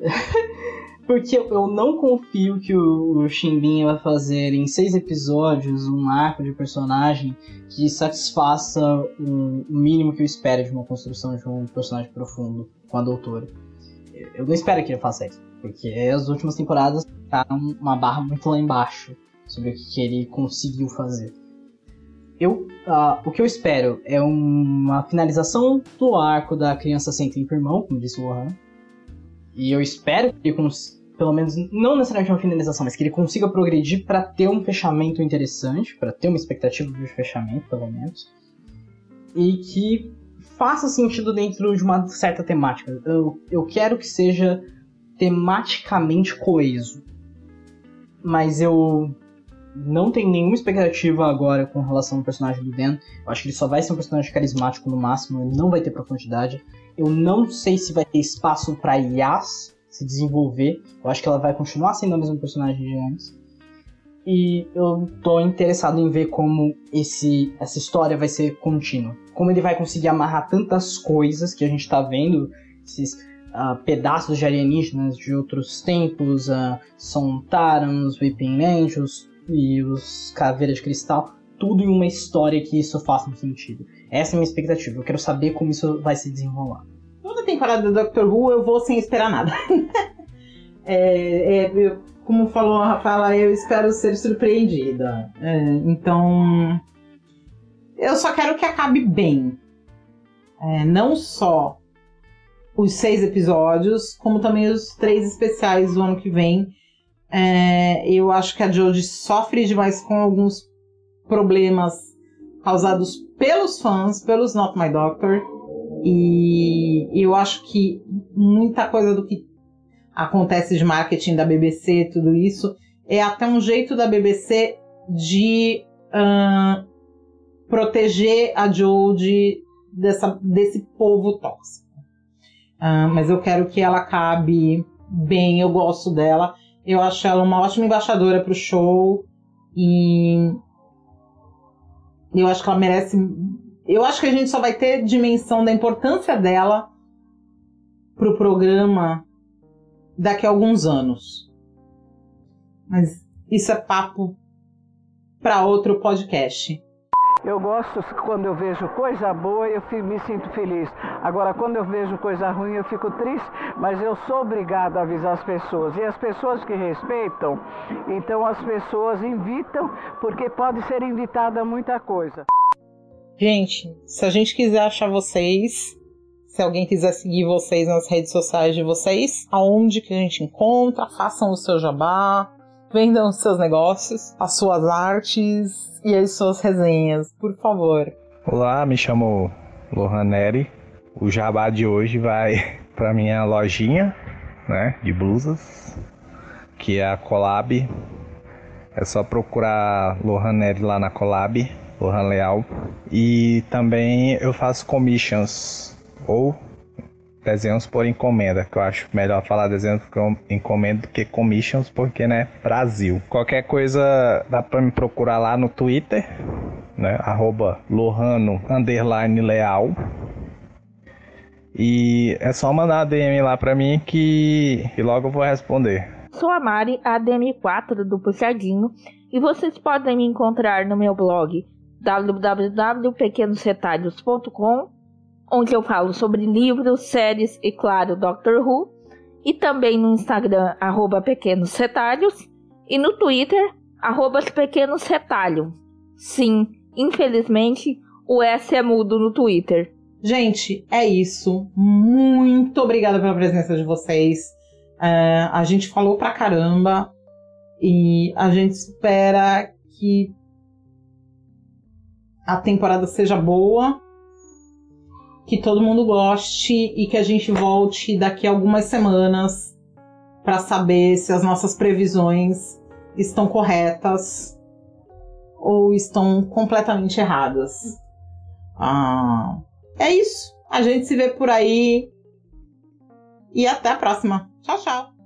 Porque eu não confio que o, o Shimbin vai fazer em seis episódios um arco de personagem que satisfaça o mínimo que eu espero de uma construção de um personagem profundo com a doutora. Eu não espero que ele faça isso, porque as últimas temporadas tá uma barra muito lá embaixo sobre o que ele conseguiu fazer. Eu, uh, o que eu espero é uma finalização do arco da criança sem tempo irmão, como disse o Lohan. E eu espero que ele consiga pelo menos não necessariamente uma finalização, mas que ele consiga progredir para ter um fechamento interessante, para ter uma expectativa de fechamento, pelo menos, e que faça sentido dentro de uma certa temática. Eu, eu quero que seja tematicamente coeso, mas eu não tenho nenhuma expectativa agora com relação ao personagem do Dan. Eu acho que ele só vai ser um personagem carismático no máximo, ele não vai ter profundidade. Eu não sei se vai ter espaço para Yas se desenvolver. Eu acho que ela vai continuar sendo a mesma personagem de antes. E eu tô interessado em ver como esse, essa história vai ser contínua. Como ele vai conseguir amarrar tantas coisas que a gente tá vendo, esses uh, pedaços de alienígenas de outros tempos, uh, Sontarans, Weeping Angels e os Caveiras de Cristal, tudo em uma história que isso faça sentido. Essa é a minha expectativa. Eu quero saber como isso vai se desenrolar toda temporada do Doctor Who eu vou sem esperar nada. é, é, como falou a Rafaela, eu espero ser surpreendida. É, então, eu só quero que acabe bem. É, não só os seis episódios, como também os três especiais do ano que vem. É, eu acho que a Jodie sofre demais com alguns problemas causados pelos fãs, pelos Not My Doctor. E eu acho que muita coisa do que acontece de marketing da BBC, tudo isso, é até um jeito da BBC de uh, proteger a Jodie dessa, desse povo tóxico. Ah, mas eu quero que ela acabe bem, eu gosto dela. Eu acho ela uma ótima embaixadora pro show e eu acho que ela merece. Eu acho que a gente só vai ter dimensão da importância dela pro programa daqui a alguns anos. Mas isso é papo para outro podcast. Eu gosto quando eu vejo coisa boa, eu me sinto feliz. Agora, quando eu vejo coisa ruim, eu fico triste, mas eu sou obrigado a avisar as pessoas. E as pessoas que respeitam, então as pessoas invitam, porque pode ser invitada muita coisa. Gente, se a gente quiser achar vocês, se alguém quiser seguir vocês nas redes sociais de vocês, aonde que a gente encontra, façam o seu jabá, vendam seus negócios, as suas artes e as suas resenhas, por favor. Olá, me chamo Lohan Neri. O jabá de hoje vai para minha lojinha, né, de blusas, que é a Colab. É só procurar Lohan Neri lá na Colab, Lohan Leal. E também eu faço commissions ou desenhos por encomenda, que eu acho melhor falar desenhos por encomenda do que commissions, porque, né, Brasil. Qualquer coisa dá pra me procurar lá no Twitter, né, arroba lohano, underline leal. E é só mandar a DM lá pra mim que, que logo eu vou responder. Sou a Mari, a DM4 do Puxadinho, e vocês podem me encontrar no meu blog www.pequenosretalhos.com, onde eu falo sobre livros, séries e, claro, Doctor Who, e também no Instagram, arroba Pequenos Retalhos, e no Twitter, arroba Pequenos Retalho. Sim, infelizmente, o S é mudo no Twitter. Gente, é isso. Muito obrigada pela presença de vocês. É, a gente falou pra caramba e a gente espera que a temporada seja boa, que todo mundo goste e que a gente volte daqui a algumas semanas para saber se as nossas previsões estão corretas ou estão completamente erradas. Ah, é isso. A gente se vê por aí. E até a próxima. Tchau, tchau.